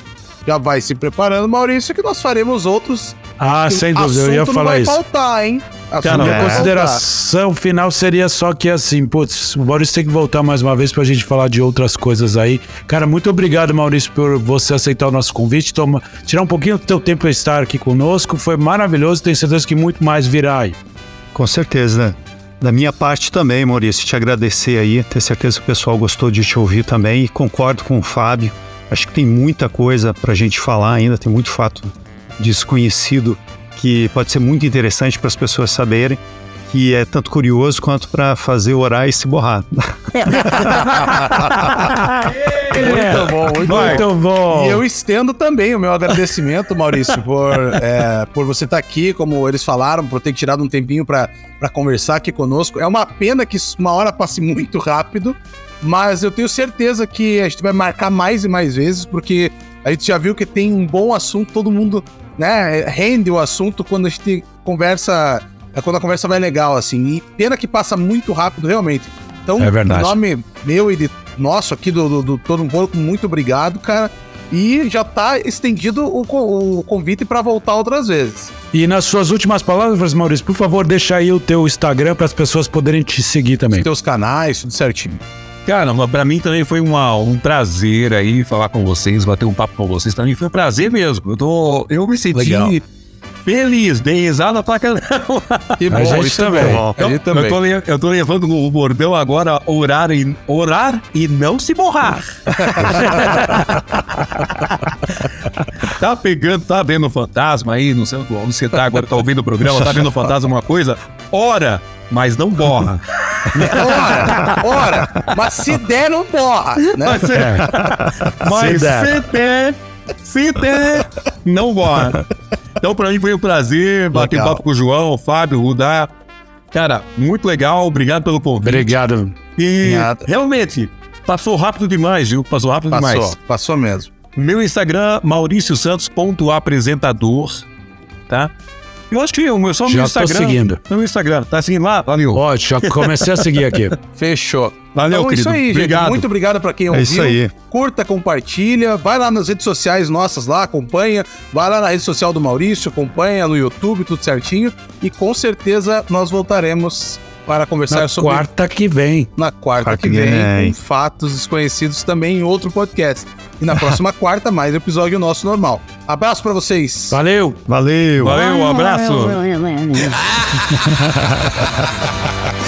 [SPEAKER 1] já vai se preparando, Maurício, que nós faremos outros.
[SPEAKER 2] Ah, sem dúvida, eu ia
[SPEAKER 1] Assunto não
[SPEAKER 2] falar
[SPEAKER 1] vai
[SPEAKER 2] isso.
[SPEAKER 1] faltar, hein? Assunto
[SPEAKER 2] Cara,
[SPEAKER 1] não
[SPEAKER 2] minha
[SPEAKER 1] faltar.
[SPEAKER 2] consideração final seria só que assim, putz, o Maurício tem que voltar mais uma vez pra gente falar de outras coisas aí. Cara, muito obrigado, Maurício, por você aceitar o nosso convite, toma, tirar um pouquinho do teu tempo pra estar aqui conosco. Foi maravilhoso, tenho certeza que muito mais virá aí.
[SPEAKER 3] Com certeza, né? Da minha parte também, Maurício, te agradecer aí, ter certeza que o pessoal gostou de te ouvir também e concordo com o Fábio. Acho que tem muita coisa pra gente falar ainda, tem muito fato desconhecido que pode ser muito interessante para as pessoas saberem, que é tanto curioso quanto para fazer orar e se borrar.
[SPEAKER 1] Muito bom, muito bom.
[SPEAKER 2] Muito bom.
[SPEAKER 1] E eu estendo também o meu agradecimento, Maurício, por, é, por você estar aqui, como eles falaram, por ter tirado um tempinho para conversar aqui conosco. É uma pena que uma hora passe muito rápido, mas eu tenho certeza que a gente vai marcar mais e mais vezes, porque a gente já viu que tem um bom assunto, todo mundo né, rende o assunto quando a gente conversa, é quando a conversa vai legal, assim. E pena que passa muito rápido, realmente. Então,
[SPEAKER 2] É verdade.
[SPEAKER 1] em nome meu e de nosso aqui do, do, do Todo um Porco, muito obrigado, cara. E já tá estendido o, o convite para voltar outras vezes.
[SPEAKER 2] E nas suas últimas palavras, Maurício, por favor, deixa aí o teu Instagram para as pessoas poderem te seguir também.
[SPEAKER 1] Teus canais, tudo certinho.
[SPEAKER 4] Cara, mas pra mim também foi uma- um prazer aí falar com vocês, bater um papo com vocês. Também foi um prazer mesmo. Eu, tô, eu me senti
[SPEAKER 1] Legal.
[SPEAKER 4] feliz, dei risada pra caramba.
[SPEAKER 1] Que
[SPEAKER 2] A gente
[SPEAKER 1] é
[SPEAKER 2] também.
[SPEAKER 1] bom.
[SPEAKER 4] Eu,
[SPEAKER 1] também.
[SPEAKER 4] tô, le- eu tô levando o bordão agora, orar e, orar e não se borrar. tá pegando, tá vendo fantasma aí, não sei onde você tá agora, tá ouvindo o programa, tá vendo fantasma alguma coisa? Ora, mas não borra.
[SPEAKER 1] Ora, ora, mas se der, não borra, né?
[SPEAKER 4] Mas, mas
[SPEAKER 2] Se der.
[SPEAKER 4] se der, se der, não borra. Então, pra mim foi um prazer bater
[SPEAKER 1] Legal.
[SPEAKER 4] papo com o João, o Fábio, o Rudá. Cara, muito legal, obrigado pelo convite.
[SPEAKER 2] Obrigado.
[SPEAKER 4] E
[SPEAKER 1] Nada.
[SPEAKER 4] realmente, passou rápido demais, viu? Passou rápido
[SPEAKER 1] Passou,
[SPEAKER 4] demais.
[SPEAKER 1] passou mesmo.
[SPEAKER 4] Meu Instagram, mauriciosantos.apresentador, tá? Eu acho que o meu, só o
[SPEAKER 2] Já
[SPEAKER 4] meu
[SPEAKER 2] tô
[SPEAKER 4] Instagram.
[SPEAKER 2] seguindo.
[SPEAKER 4] Meu Instagram, tá seguindo lá? Valeu.
[SPEAKER 2] Ó, já comecei a seguir aqui.
[SPEAKER 1] Fechou.
[SPEAKER 4] Valeu,
[SPEAKER 1] então,
[SPEAKER 4] querido.
[SPEAKER 1] isso aí,
[SPEAKER 4] Obrigado.
[SPEAKER 1] gente. Muito obrigado pra quem ouviu.
[SPEAKER 3] isso aí.
[SPEAKER 1] Curta, compartilha. Vai lá nas redes sociais nossas lá, acompanha. Vai lá na rede social do Maurício, acompanha no YouTube, tudo certinho. E com certeza nós voltaremos para conversar
[SPEAKER 2] Na
[SPEAKER 1] sobre
[SPEAKER 2] quarta que vem.
[SPEAKER 1] na quarta
[SPEAKER 3] Quarta que
[SPEAKER 1] vem,
[SPEAKER 3] vem.
[SPEAKER 1] com fatos desconhecidos também em outro podcast. E na próxima quarta, mais episódio nosso normal. Abraço pra vocês.
[SPEAKER 2] Valeu!
[SPEAKER 3] Valeu!
[SPEAKER 4] Valeu, um abraço.
[SPEAKER 5] Valeu.